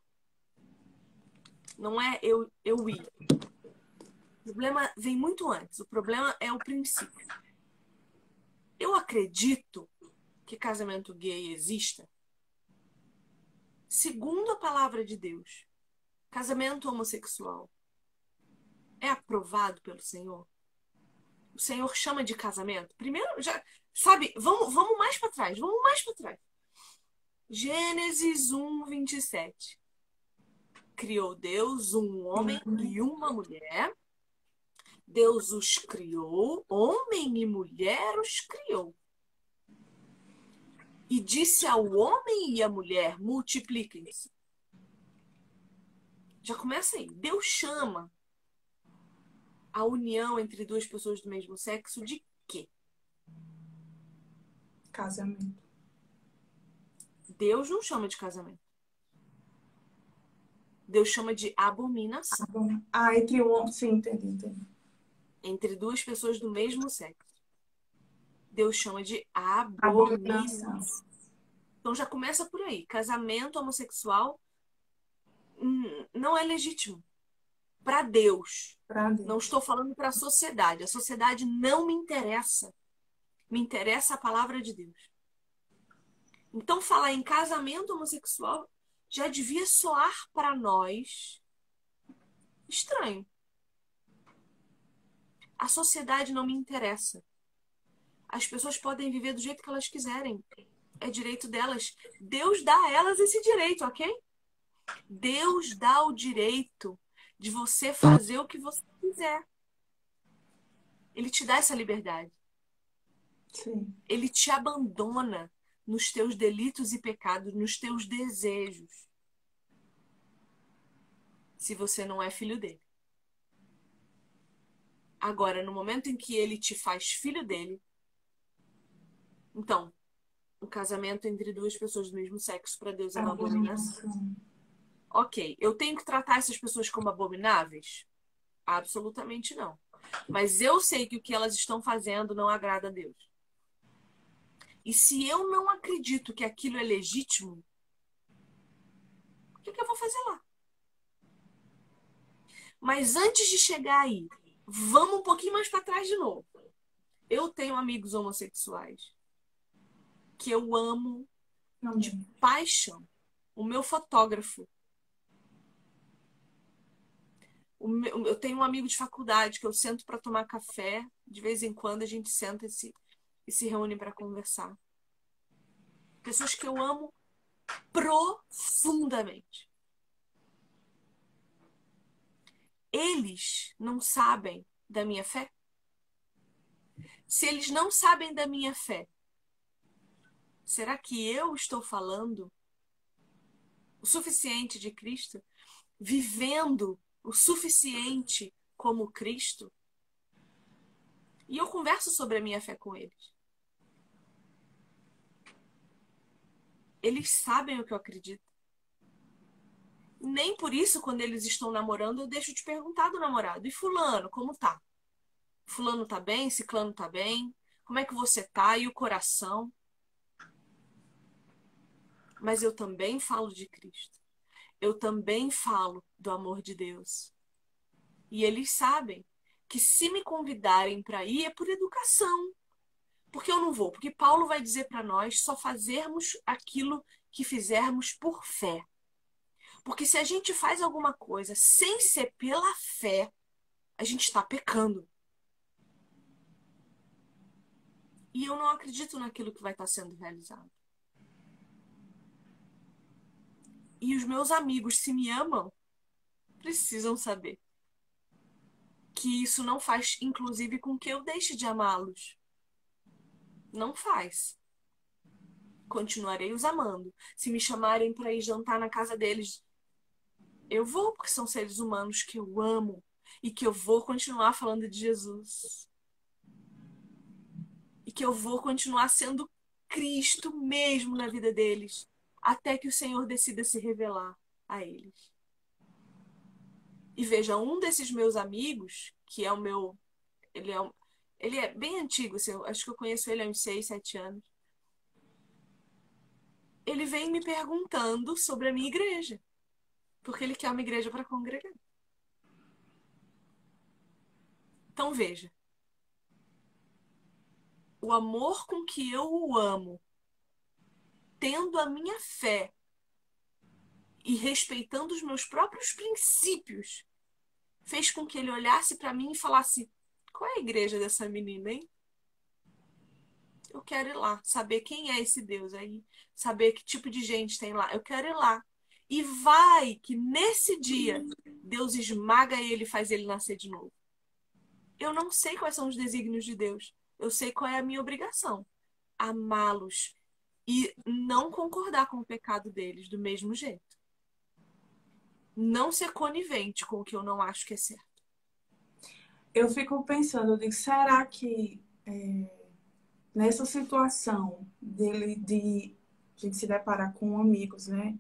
Não é eu, eu ir. O problema vem muito antes. O problema é o princípio. Eu acredito que casamento gay exista. Segundo a palavra de Deus, casamento homossexual é aprovado pelo Senhor? O Senhor chama de casamento? Primeiro, já sabe, vamos, vamos mais para trás, vamos mais para trás. Gênesis 1, 27. Criou Deus um homem e uma mulher. Deus os criou, homem e mulher os criou. E disse ao homem e à mulher: multipliquem-se. Já começa aí. Deus chama a união entre duas pessoas do mesmo sexo de quê? Casamento. Deus não chama de casamento. Deus chama de abominação. Ah, entre um. Sim, entendi, entendi. Entre duas pessoas do mesmo sexo. Deus chama de abominação. Então já começa por aí. Casamento homossexual hum, não é legítimo para Deus. Deus. Não estou falando para a sociedade. A sociedade não me interessa. Me interessa a palavra de Deus. Então, falar em casamento homossexual já devia soar para nós estranho. A sociedade não me interessa. As pessoas podem viver do jeito que elas quiserem. É direito delas. Deus dá a elas esse direito, ok? Deus dá o direito de você fazer o que você quiser. Ele te dá essa liberdade. Sim. Ele te abandona nos teus delitos e pecados, nos teus desejos. Se você não é filho dele. Agora, no momento em que ele te faz filho dele, então, o casamento entre duas pessoas do mesmo sexo para Deus é uma abominação. Ok, eu tenho que tratar essas pessoas como abomináveis? Absolutamente não. Mas eu sei que o que elas estão fazendo não agrada a Deus. E se eu não acredito que aquilo é legítimo, o que, que eu vou fazer lá? Mas antes de chegar aí, vamos um pouquinho mais para trás de novo. Eu tenho amigos homossexuais que eu amo de paixão. O meu fotógrafo. O meu, eu tenho um amigo de faculdade que eu sento para tomar café. De vez em quando a gente senta e se e se reúnem para conversar. Pessoas que eu amo profundamente. Eles não sabem da minha fé? Se eles não sabem da minha fé, será que eu estou falando o suficiente de Cristo? Vivendo o suficiente como Cristo? E eu converso sobre a minha fé com eles. Eles sabem o que eu acredito. Nem por isso, quando eles estão namorando, eu deixo de perguntar do namorado. E fulano, como tá? Fulano tá bem? Ciclano tá bem? Como é que você tá? E o coração? Mas eu também falo de Cristo. Eu também falo do amor de Deus. E eles sabem que se me convidarem para ir é por educação. Por que eu não vou? Porque Paulo vai dizer para nós só fazermos aquilo que fizermos por fé. Porque se a gente faz alguma coisa sem ser pela fé, a gente está pecando. E eu não acredito naquilo que vai estar tá sendo realizado. E os meus amigos, se me amam, precisam saber que isso não faz, inclusive, com que eu deixe de amá-los. Não faz. Continuarei os amando. Se me chamarem para ir jantar na casa deles, eu vou, porque são seres humanos que eu amo e que eu vou continuar falando de Jesus. E que eu vou continuar sendo Cristo mesmo na vida deles, até que o Senhor decida se revelar a eles. E veja, um desses meus amigos, que é o meu. Ele é, ele é bem antigo, assim, acho que eu conheço ele há uns 6, 7 anos. Ele vem me perguntando sobre a minha igreja. Porque ele quer uma igreja para congregar. Então veja. O amor com que eu o amo, tendo a minha fé e respeitando os meus próprios princípios, fez com que ele olhasse para mim e falasse: qual é a igreja dessa menina, hein? Eu quero ir lá, saber quem é esse Deus aí, saber que tipo de gente tem lá. Eu quero ir lá. E vai que nesse dia Deus esmaga ele e faz ele nascer de novo. Eu não sei quais são os desígnios de Deus. Eu sei qual é a minha obrigação: amá-los e não concordar com o pecado deles do mesmo jeito. Não ser conivente com o que eu não acho que é certo. Eu fico pensando, eu digo, será que é, nessa situação dele de a gente se deparar com amigos, né?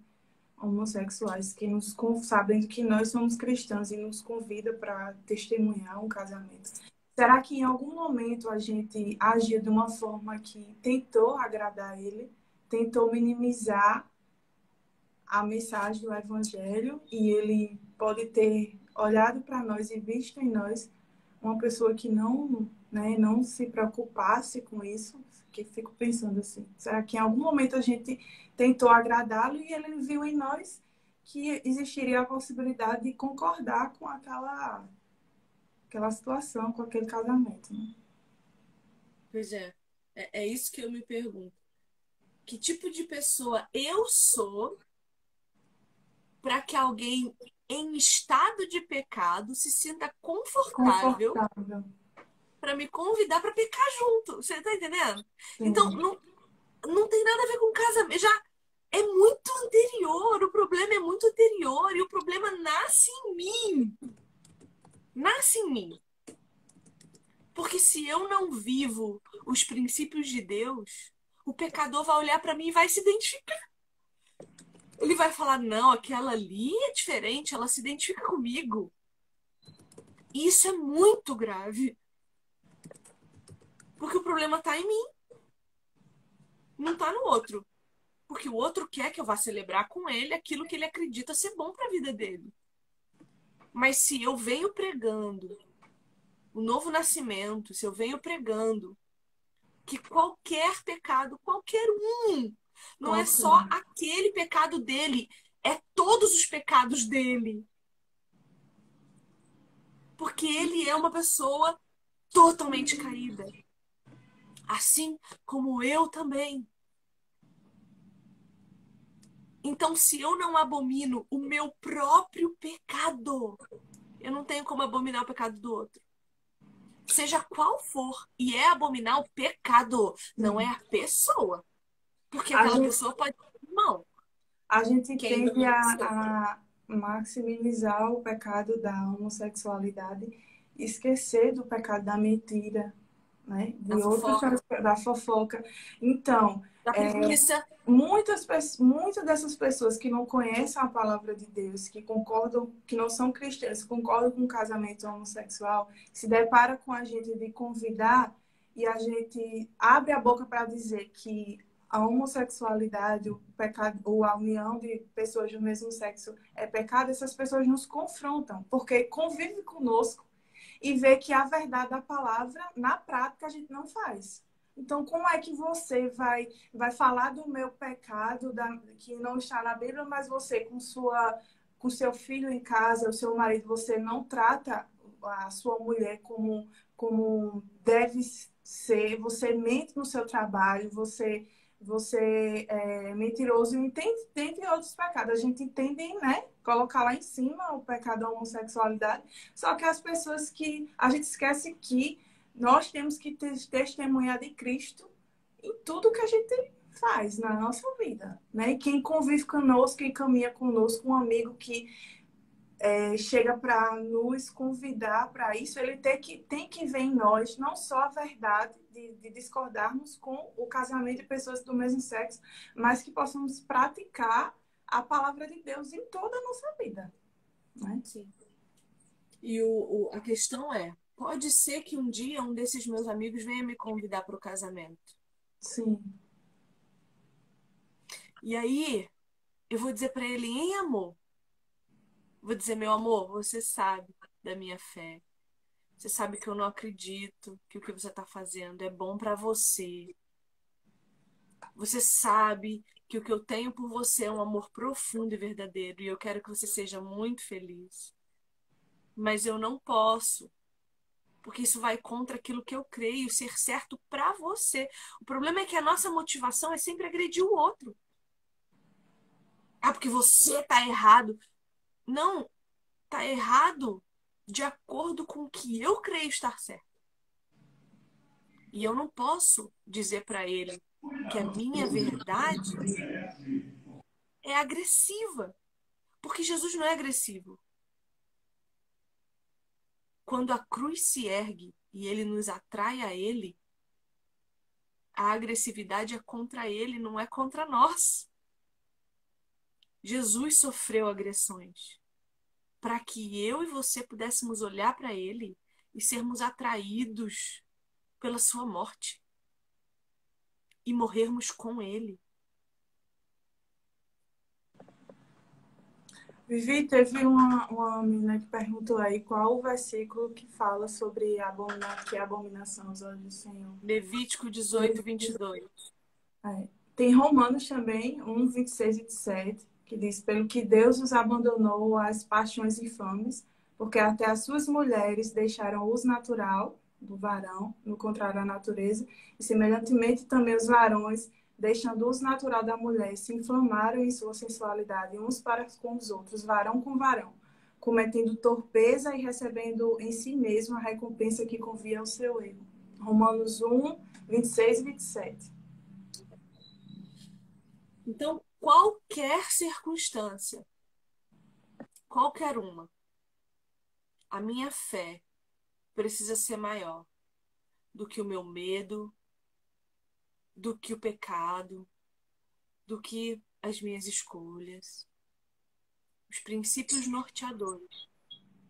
homossexuais que nos sabendo que nós somos cristãos e nos convida para testemunhar um casamento. Será que em algum momento a gente agiu de uma forma que tentou agradar ele, tentou minimizar a mensagem do evangelho e ele pode ter olhado para nós e visto em nós uma pessoa que não, né, não se preocupasse com isso, que fico pensando assim, será que em algum momento a gente tentou agradá-lo e ele viu em nós que existiria a possibilidade de concordar com aquela aquela situação, com aquele casamento, né? Pois é. é, é isso que eu me pergunto. Que tipo de pessoa eu sou para que alguém em estado de pecado se sinta confortável, confortável para me convidar para pecar junto. Você tá entendendo? Sim. Então, não, não tem nada a ver com casamento. Já é muito anterior. O problema é muito anterior. E o problema nasce em mim. Nasce em mim. Porque se eu não vivo os princípios de Deus, o pecador vai olhar para mim e vai se identificar. Ele vai falar: não, aquela ali é diferente, ela se identifica comigo. Isso é muito grave. Porque o problema está em mim. Não está no outro. Porque o outro quer que eu vá celebrar com ele aquilo que ele acredita ser bom para a vida dele. Mas se eu venho pregando o novo nascimento, se eu venho pregando que qualquer pecado, qualquer um, não é só aquele pecado dele, é todos os pecados dele. Porque ele é uma pessoa totalmente caída assim como eu também. Então, se eu não abomino o meu próprio pecado, eu não tenho como abominar o pecado do outro. Seja qual for, e é abominar o pecado, não é a pessoa. Porque aquela gente, pessoa pode. Não. A gente Quem tende a, a maximizar o pecado da homossexualidade, esquecer do pecado da mentira, né? De da outros fofoca. da fofoca. Então, da é, muitas, muitas dessas pessoas que não conhecem a palavra de Deus, que concordam, que não são cristãs, concordam com o casamento homossexual, se depara com a gente de convidar e a gente abre a boca para dizer que a homossexualidade, o pecado, ou a união de pessoas do mesmo sexo é pecado, essas pessoas nos confrontam, porque convivem conosco e ver que a verdade da palavra, na prática, a gente não faz. Então, como é que você vai, vai falar do meu pecado, da, que não está na Bíblia, mas você, com, sua, com seu filho em casa, o seu marido, você não trata a sua mulher como, como deve ser, você mente no seu trabalho, você você é mentiroso e tem, outros pecados. A gente entende, né? Colocar lá em cima o pecado da homossexualidade. Só que as pessoas que. A gente esquece que nós temos que testemunhar de Cristo em tudo que a gente faz na nossa vida, né? E quem convive conosco, quem caminha conosco, um amigo que é, chega para nos convidar para isso, ele tem que, tem que ver em nós não só a verdade de, de, discordarmos com o casamento de pessoas do mesmo sexo, mas que possamos praticar a palavra de Deus em toda a nossa vida. Né? Sim. E o, o, a questão é: pode ser que um dia um desses meus amigos venha me convidar para o casamento. Sim. E aí, eu vou dizer para ele em amor. Vou dizer, meu amor, você sabe da minha fé. Você sabe que eu não acredito que o que você está fazendo é bom para você. Você sabe que o que eu tenho por você é um amor profundo e verdadeiro e eu quero que você seja muito feliz. Mas eu não posso, porque isso vai contra aquilo que eu creio ser certo para você. O problema é que a nossa motivação é sempre agredir o outro. Ah, porque você tá errado. Não, tá errado de acordo com o que eu creio estar certo. E eu não posso dizer para ele que a minha verdade é agressiva. Porque Jesus não é agressivo. Quando a cruz se ergue e ele nos atrai a ele, a agressividade é contra ele, não é contra nós. Jesus sofreu agressões para que eu e você pudéssemos olhar para ele e sermos atraídos pela sua morte e morrermos com ele. Vivi, teve uma, uma menina que perguntou aí qual o versículo que fala sobre abomina, que é abominação aos olhos do Senhor. Levítico 18, 22. É. Tem Romanos também, 1, 26 e 27 que diz: Pelo que Deus os abandonou às paixões infames, porque até as suas mulheres deixaram o uso natural do varão, no contrário à natureza, e semelhantemente também os varões, deixando o uso natural da mulher, se inflamaram em sua sensualidade uns para com os outros, varão com varão, cometendo torpeza e recebendo em si mesmo a recompensa que convia ao seu erro. Romanos 1, 26 e 27. Então, qualquer circunstância, qualquer uma, a minha fé precisa ser maior do que o meu medo, do que o pecado, do que as minhas escolhas. Os princípios norteadores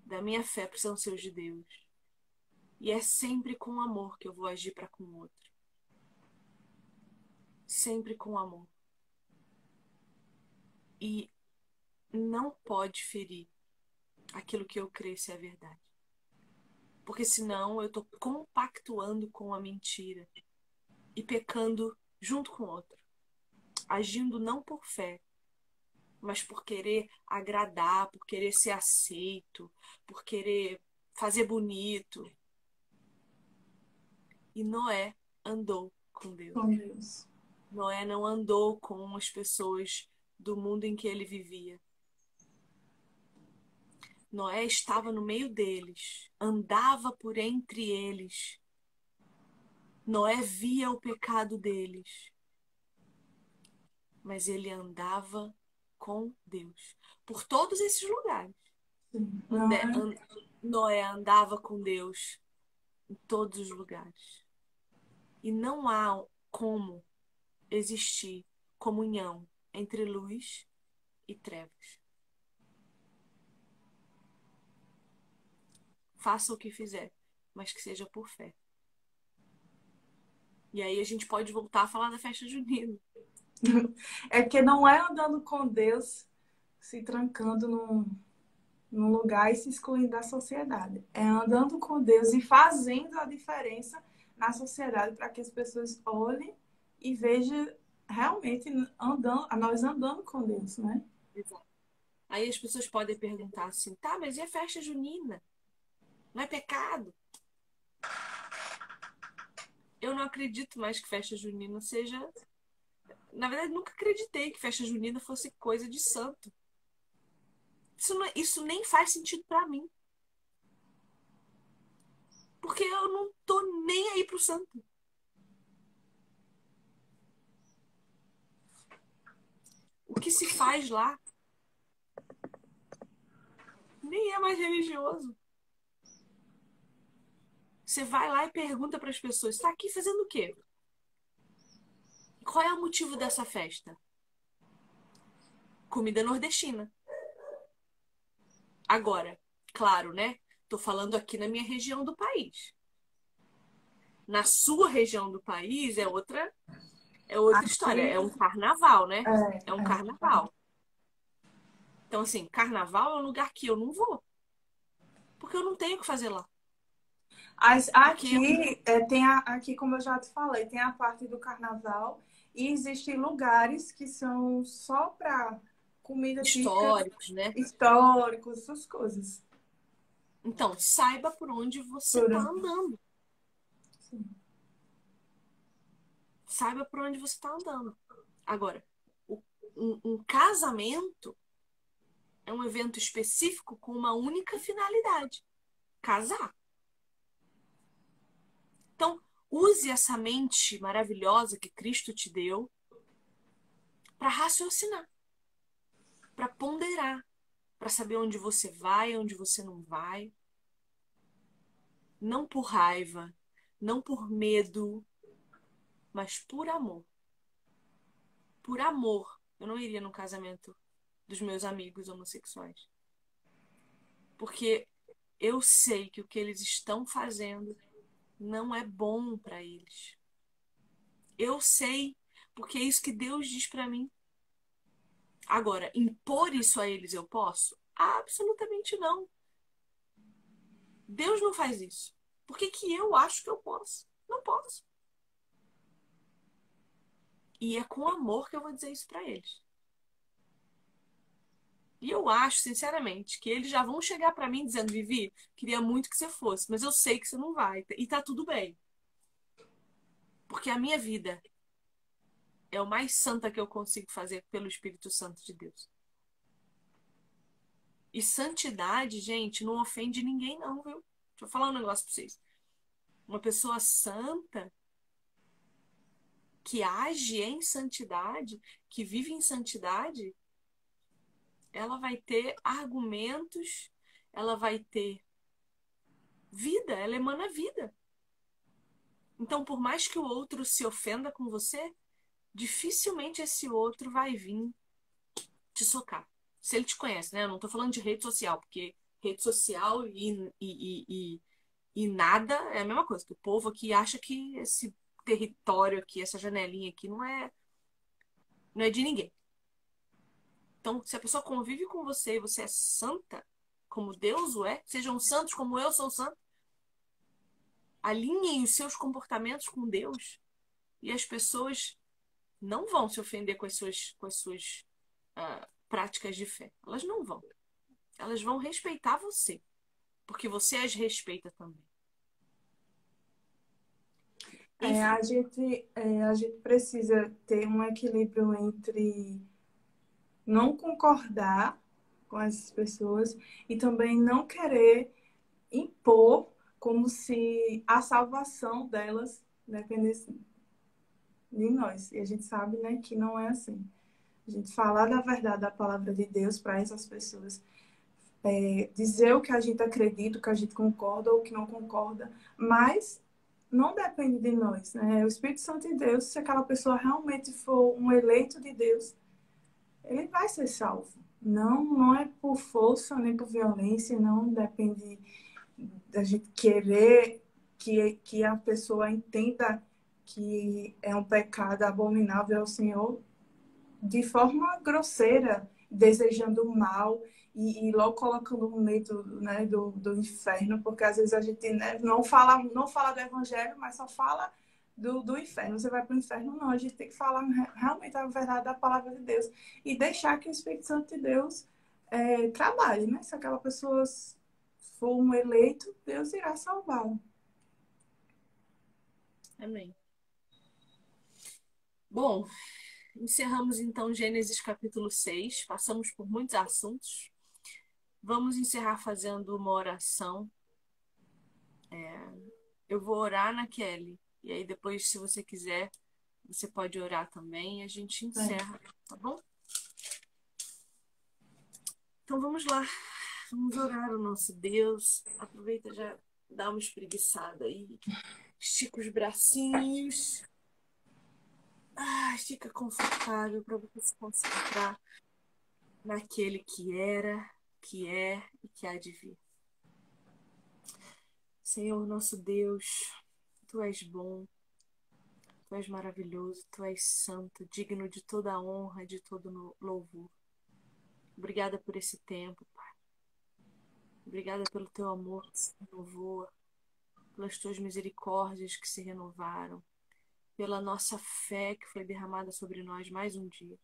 da minha fé precisam ser os de Deus. E é sempre com amor que eu vou agir para com o outro. Sempre com amor e não pode ferir aquilo que eu creio ser a verdade. Porque senão eu estou compactuando com a mentira e pecando junto com o outro. Agindo não por fé, mas por querer agradar, por querer ser aceito, por querer fazer bonito. E Noé andou com Deus. Com Deus. Noé não andou com as pessoas do mundo em que ele vivia. Noé estava no meio deles, andava por entre eles. Noé via o pecado deles, mas ele andava com Deus por todos esses lugares. Noé, Noé andava com Deus em todos os lugares. E não há como existir comunhão entre luz e trevas. Faça o que fizer, mas que seja por fé. E aí a gente pode voltar a falar da festa junina. É que não é andando com Deus, se trancando num, num lugar e se excluindo da sociedade. É andando com Deus e fazendo a diferença na sociedade para que as pessoas olhem e vejam realmente andando, nós andando com Deus, né? Exato. Aí as pessoas podem perguntar assim, tá, mas e a festa junina? Não é pecado? Eu não acredito mais que festa junina seja. Na verdade, nunca acreditei que festa junina fosse coisa de santo. Isso, não, isso nem faz sentido para mim. Porque eu não tô nem aí pro santo. o que se faz lá nem é mais religioso. Você vai lá e pergunta para as pessoas: está aqui fazendo o quê? Qual é o motivo dessa festa? Comida nordestina. Agora, claro, né? Tô falando aqui na minha região do país. Na sua região do país é outra é outra aqui... história, é um carnaval, né? É, é um é. carnaval. Então assim, carnaval é um lugar que eu não vou. Porque eu não tenho o que fazer lá. As, aqui, é, tem a, aqui, como eu já te falei, tem a parte do carnaval e existem lugares que são só para comida históricos, típica, né? Históricos, essas coisas. Então, saiba por onde você está andando. Sim. Saiba por onde você está andando. Agora, um, um casamento é um evento específico com uma única finalidade: casar. Então, use essa mente maravilhosa que Cristo te deu para raciocinar, para ponderar, para saber onde você vai, onde você não vai. Não por raiva, não por medo, mas por amor. Por amor. Eu não iria no casamento dos meus amigos homossexuais. Porque eu sei que o que eles estão fazendo não é bom para eles. Eu sei, porque é isso que Deus diz para mim. Agora, impor isso a eles eu posso? Absolutamente não. Deus não faz isso. Por que, que eu acho que eu posso? Não posso. E é com amor que eu vou dizer isso para eles. E eu acho, sinceramente, que eles já vão chegar para mim dizendo: Vivi, queria muito que você fosse, mas eu sei que você não vai. E tá tudo bem. Porque a minha vida é o mais santa que eu consigo fazer pelo Espírito Santo de Deus. E santidade, gente, não ofende ninguém, não, viu? Deixa eu falar um negócio pra vocês. Uma pessoa santa que age em santidade, que vive em santidade, ela vai ter argumentos, ela vai ter vida, ela emana vida. Então, por mais que o outro se ofenda com você, dificilmente esse outro vai vir te socar. Se ele te conhece, né? Eu não tô falando de rede social, porque rede social e, e, e, e, e nada é a mesma coisa. O povo aqui acha que esse território aqui, essa janelinha aqui, não é, não é de ninguém. Então, se a pessoa convive com você e você é santa, como Deus o é, sejam santos como eu sou santo, alinhem os seus comportamentos com Deus e as pessoas não vão se ofender com as suas, com as suas uh, práticas de fé. Elas não vão. Elas vão respeitar você, porque você as respeita também. É, a, gente, é, a gente precisa ter um equilíbrio entre não concordar com essas pessoas e também não querer impor como se a salvação delas dependesse de nós. E a gente sabe né, que não é assim. A gente falar da verdade da palavra de Deus para essas pessoas, é, dizer o que a gente acredita, o que a gente concorda ou o que não concorda, mas não depende de nós. Né? O Espírito Santo de Deus, se aquela pessoa realmente for um eleito de Deus, ele vai ser salvo. Não, não é por força nem por violência, não depende da gente querer que, que a pessoa entenda que é um pecado abominável ao Senhor de forma grosseira, desejando o mal e, e, logo colocando no meio né, do, do inferno, porque às vezes a gente né, não, fala, não fala do evangelho, mas só fala do, do inferno. Você vai para o inferno, não. A gente tem que falar realmente a verdade da palavra de Deus e deixar que o Espírito Santo de Deus é, trabalhe, né? Se aquela pessoa for um eleito, Deus irá salvá-lo. Amém. Bom, encerramos então Gênesis capítulo 6. Passamos por muitos assuntos. Vamos encerrar fazendo uma oração. É, eu vou orar na Kelly. E aí depois, se você quiser, você pode orar também e a gente encerra, tá bom? Então vamos lá. Vamos orar o nosso Deus. Aproveita já dá uma espreguiçada aí. Estica os bracinhos. Ah, fica confortável para você se concentrar naquele que era, que é e que há de vir. Senhor nosso Deus, tu és bom, tu és maravilhoso, tu és santo, digno de toda honra, de todo louvor. Obrigada por esse tempo, Pai. Obrigada pelo teu amor que se renovou, pelas tuas misericórdias que se renovaram, pela nossa fé que foi derramada sobre nós mais um dia.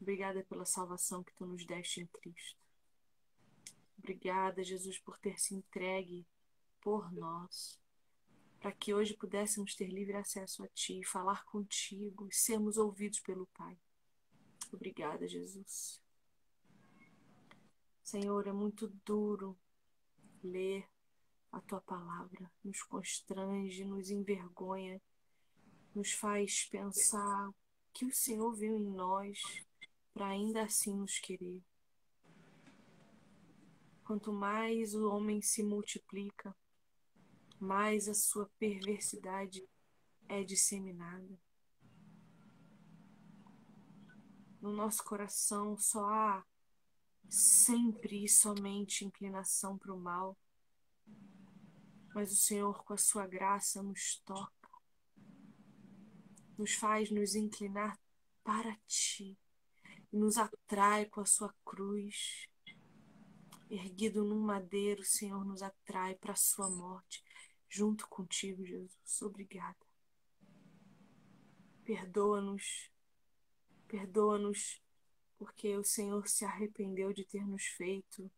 Obrigada pela salvação que tu nos deste em Cristo. Obrigada, Jesus, por ter se entregue por nós, para que hoje pudéssemos ter livre acesso a Ti, falar contigo sermos ouvidos pelo Pai. Obrigada, Jesus. Senhor, é muito duro ler a tua palavra, nos constrange, nos envergonha, nos faz pensar que o Senhor viu em nós para ainda assim nos querer. Quanto mais o homem se multiplica, mais a sua perversidade é disseminada. No nosso coração só há sempre e somente inclinação para o mal. Mas o Senhor, com a sua graça, nos toca, nos faz nos inclinar para Ti e nos atrai com a sua cruz. Erguido num madeiro, o Senhor nos atrai para a sua morte, junto contigo, Jesus. Obrigada. Perdoa-nos, perdoa-nos porque o Senhor se arrependeu de ter nos feito.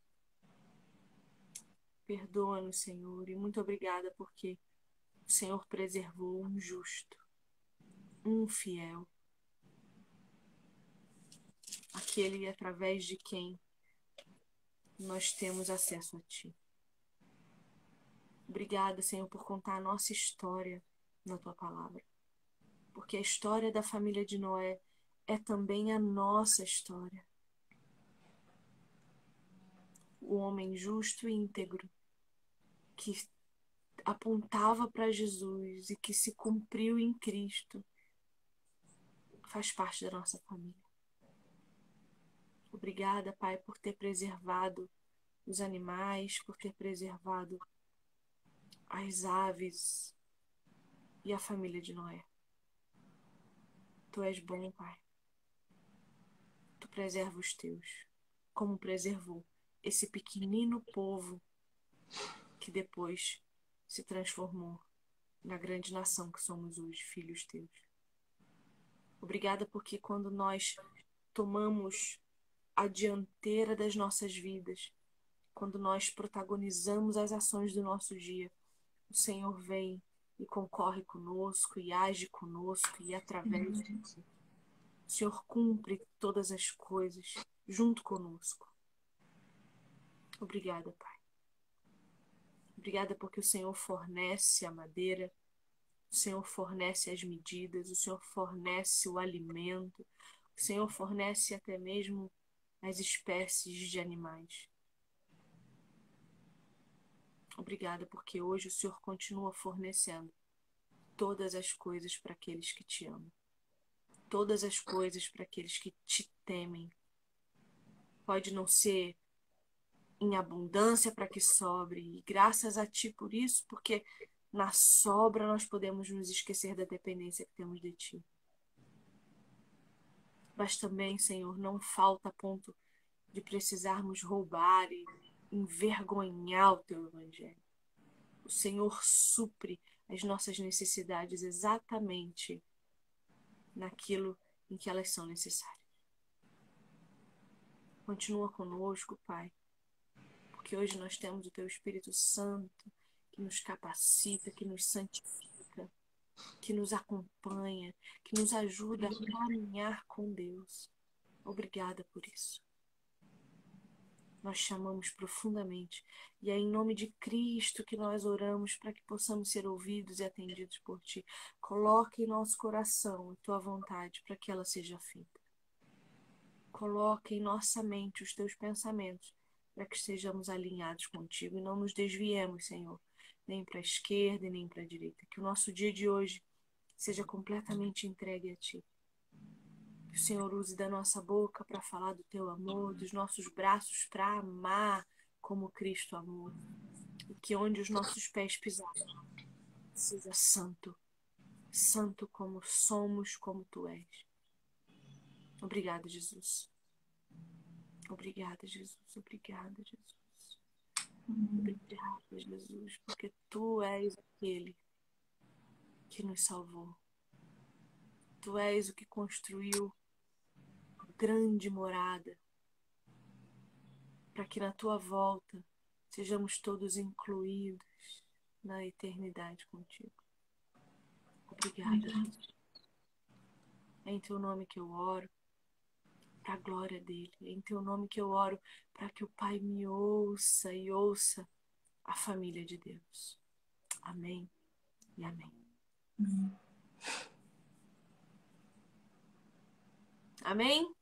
Perdoa-nos, Senhor, e muito obrigada porque o Senhor preservou um justo, um fiel, aquele através de quem nós temos acesso a Ti. Obrigada, Senhor, por contar a nossa história na Tua palavra. Porque a história da família de Noé é também a nossa história. O homem justo e íntegro que apontava para Jesus e que se cumpriu em Cristo faz parte da nossa família. Obrigada, Pai, por ter preservado os animais, por ter preservado as aves e a família de Noé. Tu és bom, Pai tu preserva os teus, como preservou esse pequenino povo que depois se transformou na grande nação que somos hoje, filhos teus. Obrigada porque quando nós tomamos a dianteira das nossas vidas, quando nós protagonizamos as ações do nosso dia, o Senhor vem e concorre conosco e age conosco e através de ti. O Senhor cumpre todas as coisas junto conosco. Obrigada, Pai. Obrigada porque o Senhor fornece a madeira, o Senhor fornece as medidas, o Senhor fornece o alimento, o Senhor fornece até mesmo as espécies de animais. Obrigada porque hoje o Senhor continua fornecendo todas as coisas para aqueles que te amam todas as coisas para aqueles que te temem. Pode não ser em abundância para que sobre, e graças a ti por isso, porque na sobra nós podemos nos esquecer da dependência que temos de ti. Mas também, Senhor, não falta a ponto de precisarmos roubar e envergonhar o teu evangelho. O Senhor supre as nossas necessidades exatamente naquilo em que elas são necessárias. Continua conosco, Pai, porque hoje nós temos o Teu Espírito Santo que nos capacita, que nos santifica, que nos acompanha, que nos ajuda a caminhar com Deus. Obrigada por isso nós chamamos profundamente. E é em nome de Cristo que nós oramos para que possamos ser ouvidos e atendidos por Ti. Coloque em nosso coração a Tua vontade para que ela seja feita. Coloque em nossa mente os Teus pensamentos para que estejamos alinhados contigo e não nos desviemos, Senhor, nem para a esquerda nem para a direita. Que o nosso dia de hoje seja completamente entregue a Ti que o Senhor use da nossa boca para falar do teu amor, dos nossos braços para amar como Cristo amou. E que onde os nossos pés pisarem, seja santo. Santo como somos, como tu és. Obrigada, Jesus. Obrigada, Jesus. Obrigada, Jesus. Obrigada, Jesus, porque tu és aquele que nos salvou. Tu és o que construiu grande morada para que na tua volta sejamos todos incluídos na eternidade contigo. Obrigada. É em teu nome que eu oro para a glória dele. É em teu nome que eu oro para que o Pai me ouça e ouça a família de Deus. Amém e amém. Amém? Amém.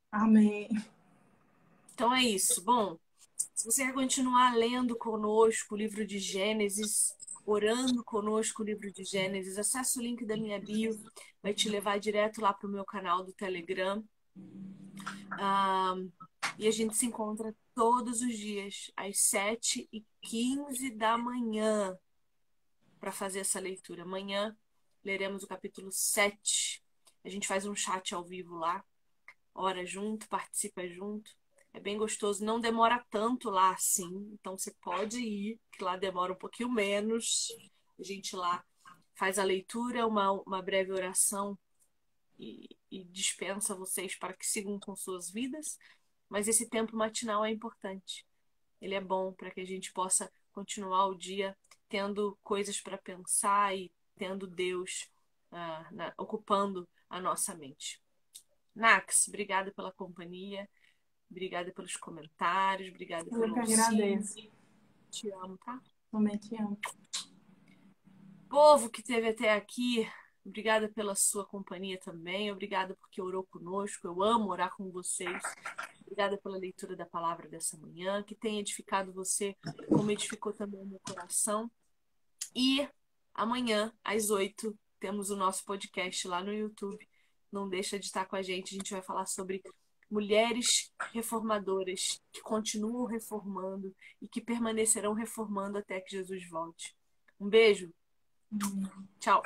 Então é isso. Bom, se você quer continuar lendo conosco o livro de Gênesis, orando conosco o livro de Gênesis, acesse o link da minha bio, vai te levar direto lá para o meu canal do Telegram. E a gente se encontra todos os dias, às 7h15 da manhã, para fazer essa leitura. Amanhã leremos o capítulo 7. A gente faz um chat ao vivo lá, ora junto, participa junto. É bem gostoso, não demora tanto lá assim, então você pode ir, que lá demora um pouquinho menos. A gente lá faz a leitura, uma, uma breve oração e, e dispensa vocês para que sigam com suas vidas, mas esse tempo matinal é importante. Ele é bom para que a gente possa continuar o dia tendo coisas para pensar e tendo Deus uh, na, ocupando a nossa mente. Nax, obrigada pela companhia, obrigada pelos comentários, obrigada Eu que agradeço. Te amo, tá? Também te amo. Povo que esteve até aqui, Obrigada pela sua companhia também. Obrigada porque orou conosco. Eu amo orar com vocês. Obrigada pela leitura da palavra dessa manhã, que tenha edificado você, como edificou também o meu coração. E amanhã, às oito, temos o nosso podcast lá no YouTube. Não deixa de estar com a gente. A gente vai falar sobre mulheres reformadoras que continuam reformando e que permanecerão reformando até que Jesus volte. Um beijo. Tchau.